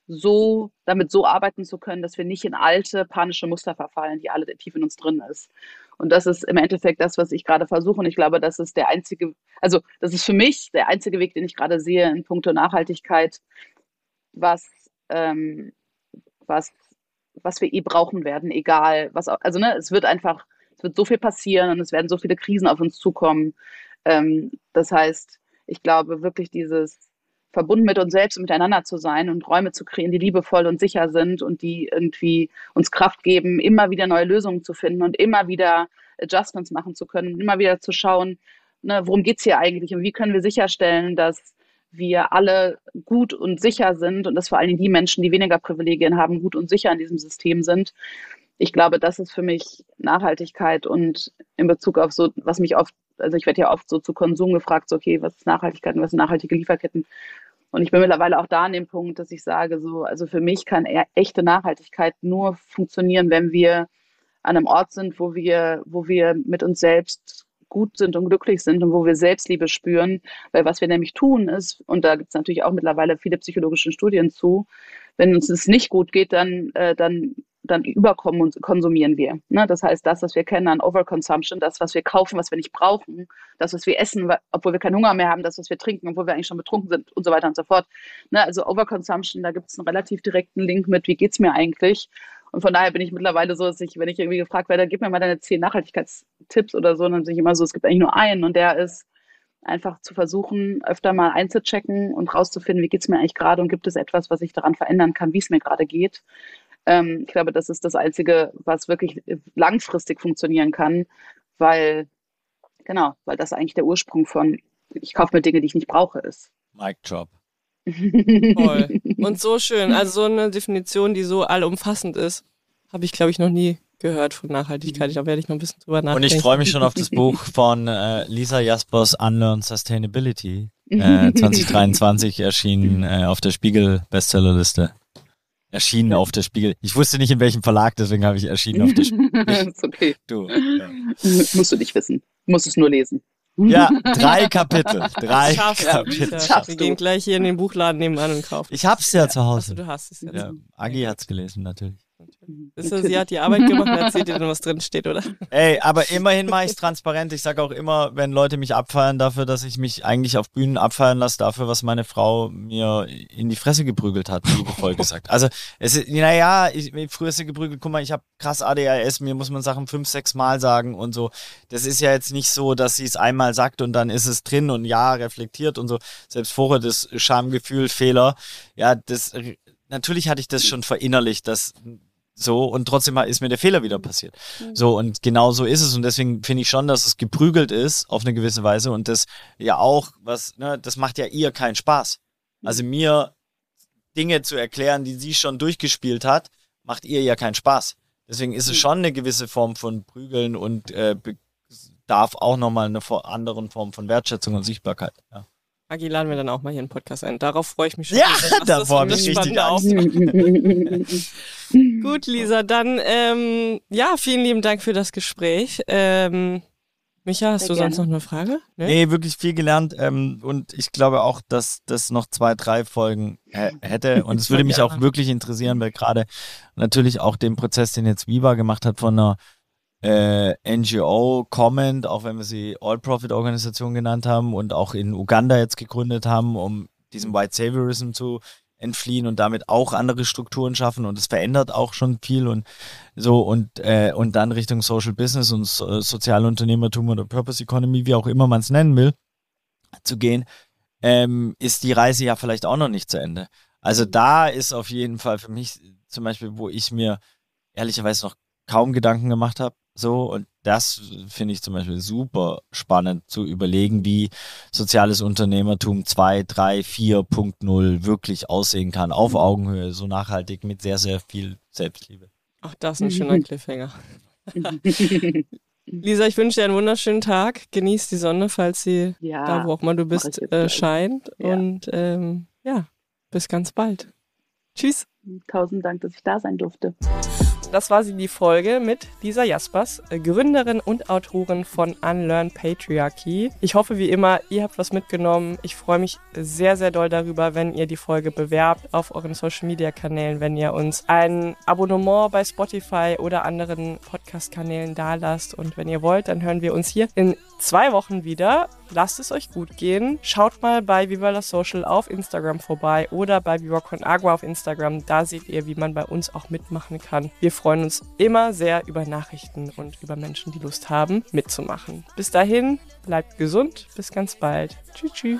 so, damit so arbeiten zu können, dass wir nicht in alte panische Muster verfallen, die alle tief in uns drin ist. Und das ist im Endeffekt das, was ich gerade versuche. Und ich glaube, das ist der einzige, also das ist für mich der einzige Weg, den ich gerade sehe in puncto Nachhaltigkeit, was, ähm, was, was wir eh brauchen werden, egal was, also ne, es wird einfach, es wird so viel passieren und es werden so viele Krisen auf uns zukommen. Ähm, das heißt, ich glaube wirklich dieses verbunden mit uns selbst und miteinander zu sein und Räume zu kreieren, die liebevoll und sicher sind und die irgendwie uns Kraft geben, immer wieder neue Lösungen zu finden und immer wieder Adjustments machen zu können, immer wieder zu schauen, ne, worum es hier eigentlich und wie können wir sicherstellen, dass wir alle gut und sicher sind und dass vor allen Dingen die Menschen, die weniger Privilegien haben, gut und sicher in diesem System sind. Ich glaube, das ist für mich Nachhaltigkeit und in Bezug auf so, was mich oft, also ich werde ja oft so zu Konsum gefragt, so, okay, was ist Nachhaltigkeit und was sind nachhaltige Lieferketten? Und ich bin mittlerweile auch da an dem Punkt, dass ich sage, so, also für mich kann echte Nachhaltigkeit nur funktionieren, wenn wir an einem Ort sind, wo wir, wo wir mit uns selbst gut sind und glücklich sind und wo wir Selbstliebe spüren. Weil was wir nämlich tun ist, und da gibt es natürlich auch mittlerweile viele psychologische Studien zu, wenn uns es nicht gut geht, dann, äh, dann dann überkommen und konsumieren wir. Ne? Das heißt, das, was wir kennen an Overconsumption, das, was wir kaufen, was wir nicht brauchen, das, was wir essen, obwohl wir keinen Hunger mehr haben, das, was wir trinken, obwohl wir eigentlich schon betrunken sind und so weiter und so fort. Ne? Also Overconsumption, da gibt es einen relativ direkten Link mit, wie geht es mir eigentlich? Und von daher bin ich mittlerweile so, dass ich, wenn ich irgendwie gefragt werde, gib mir mal deine zehn Nachhaltigkeitstipps oder so, dann bin ich immer so, es gibt eigentlich nur einen und der ist, einfach zu versuchen, öfter mal einzuchecken und rauszufinden, wie geht es mir eigentlich gerade und gibt es etwas, was ich daran verändern kann, wie es mir gerade geht. Ähm, ich glaube, das ist das Einzige, was wirklich langfristig funktionieren kann, weil, genau, weil das eigentlich der Ursprung von, ich kaufe mir Dinge, die ich nicht brauche, ist. Mic Drop. Toll. Und so schön. Also so eine Definition, die so allumfassend ist, habe ich, glaube ich, noch nie gehört von Nachhaltigkeit. Da werde ich noch ein bisschen drüber nachdenken. Und ich freue mich schon auf das Buch von äh, Lisa Jaspers Unlearn Sustainability. Äh, 2023 erschienen äh, auf der Spiegel Bestsellerliste erschienen auf der Spiegel. Ich wusste nicht, in welchem Verlag, deswegen habe ich erschienen auf der Spiegel. ist okay. Du. Ja. Musst du nicht wissen. Du musst es nur lesen. Ja, drei Kapitel. Drei Schaffst Kapitel. Ja, Wir gehen gleich hier in den Buchladen nebenan und kaufen. Ich hab's ja, ja zu Hause. Also, du hast es ja. ja Agi hat's gelesen, natürlich. Ist sie hat die Arbeit gemacht und erzählt dir dann, was drin steht, oder? Ey, aber immerhin mache ich es transparent. Ich sage auch immer, wenn Leute mich abfeiern dafür, dass ich mich eigentlich auf Bühnen abfeiern lasse, dafür, was meine Frau mir in die Fresse geprügelt hat, liebevoll gesagt. Also, es ist, naja, ich, früher ist sie geprügelt, guck mal, ich habe krass ADHS, mir muss man Sachen fünf, sechs Mal sagen und so. Das ist ja jetzt nicht so, dass sie es einmal sagt und dann ist es drin und ja, reflektiert und so. Selbst vorher das Schamgefühl, Fehler. Ja, das, natürlich hatte ich das schon verinnerlicht, dass so, und trotzdem ist mir der Fehler wieder passiert. Mhm. So, und genau so ist es. Und deswegen finde ich schon, dass es geprügelt ist auf eine gewisse Weise. Und das ja auch, was, ne, das macht ja ihr keinen Spaß. Mhm. Also mir Dinge zu erklären, die sie schon durchgespielt hat, macht ihr ja keinen Spaß. Deswegen ist es mhm. schon eine gewisse Form von Prügeln und äh, darf auch nochmal eine anderen Form von Wertschätzung und Sichtbarkeit. Ja. Agi laden wir dann auch mal hier einen Podcast ein. Darauf freue ich mich schon. Ja, da freue ich mich richtig auf. Gut, Lisa, dann ähm, ja, vielen lieben Dank für das Gespräch. Ähm, Micha, hast Sehr du gerne. sonst noch eine Frage? Nee, nee wirklich viel gelernt ähm, und ich glaube auch, dass das noch zwei, drei Folgen hätte und es würde mich auch wirklich interessieren, weil gerade natürlich auch den Prozess, den jetzt Viva gemacht hat von einer äh, NGO Comment, auch wenn wir sie All-Profit-Organisation genannt haben und auch in Uganda jetzt gegründet haben, um diesem White Saviorism zu entfliehen und damit auch andere Strukturen schaffen und es verändert auch schon viel und so und äh, und dann Richtung Social Business und so, Sozialunternehmertum oder Purpose Economy, wie auch immer man es nennen will, zu gehen, ähm, ist die Reise ja vielleicht auch noch nicht zu Ende. Also da ist auf jeden Fall für mich zum Beispiel, wo ich mir ehrlicherweise noch kaum Gedanken gemacht habe, so, und das finde ich zum Beispiel super spannend zu überlegen, wie soziales Unternehmertum 2, 3, 4.0 wirklich aussehen kann, auf Augenhöhe, so nachhaltig mit sehr, sehr viel Selbstliebe. Ach, das ist ein schöner Cliffhanger. Lisa, ich wünsche dir einen wunderschönen Tag. Genieß die Sonne, falls sie ja, da, wo auch immer du bist, äh, scheint. Ja. Und ähm, ja, bis ganz bald. Tschüss. Tausend Dank, dass ich da sein durfte. Das war sie, die Folge mit Lisa Jaspers, äh, Gründerin und Autorin von Unlearn Patriarchy. Ich hoffe, wie immer, ihr habt was mitgenommen. Ich freue mich sehr, sehr doll darüber, wenn ihr die Folge bewerbt auf euren Social Media Kanälen, wenn ihr uns ein Abonnement bei Spotify oder anderen Podcast-Kanälen dalasst. Und wenn ihr wollt, dann hören wir uns hier in zwei Wochen wieder. Lasst es euch gut gehen. Schaut mal bei Viva la Social auf Instagram vorbei oder bei Viva Con Agua auf Instagram. Da seht ihr, wie man bei uns auch mitmachen kann. Wir freuen uns immer sehr über Nachrichten und über Menschen, die Lust haben, mitzumachen. Bis dahin, bleibt gesund. Bis ganz bald. Tschüss, tschüss.